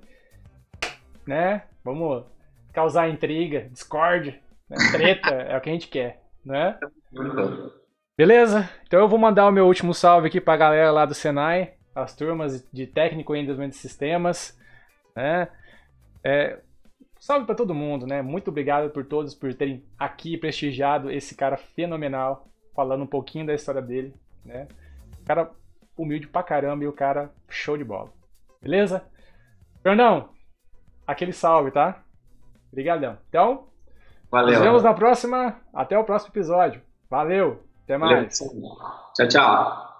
S1: né? Vamos causar intriga, discórdia, né? treta, é o que a gente quer, né? Beleza? Então eu vou mandar o meu último salve aqui pra galera lá do Senai, as turmas de técnico em desenvolvimento de sistemas, né? É, salve para todo mundo, né? Muito obrigado por todos por terem aqui prestigiado esse cara fenomenal, falando um pouquinho da história dele, né? Cara humilde pra caramba e o cara show de bola. Beleza? Fernandão, aquele salve, tá? Obrigadão. Então,
S2: Valeu.
S1: nos vemos na próxima. Até o próximo episódio. Valeu. Até mais.
S2: Valeu. Tchau, tchau.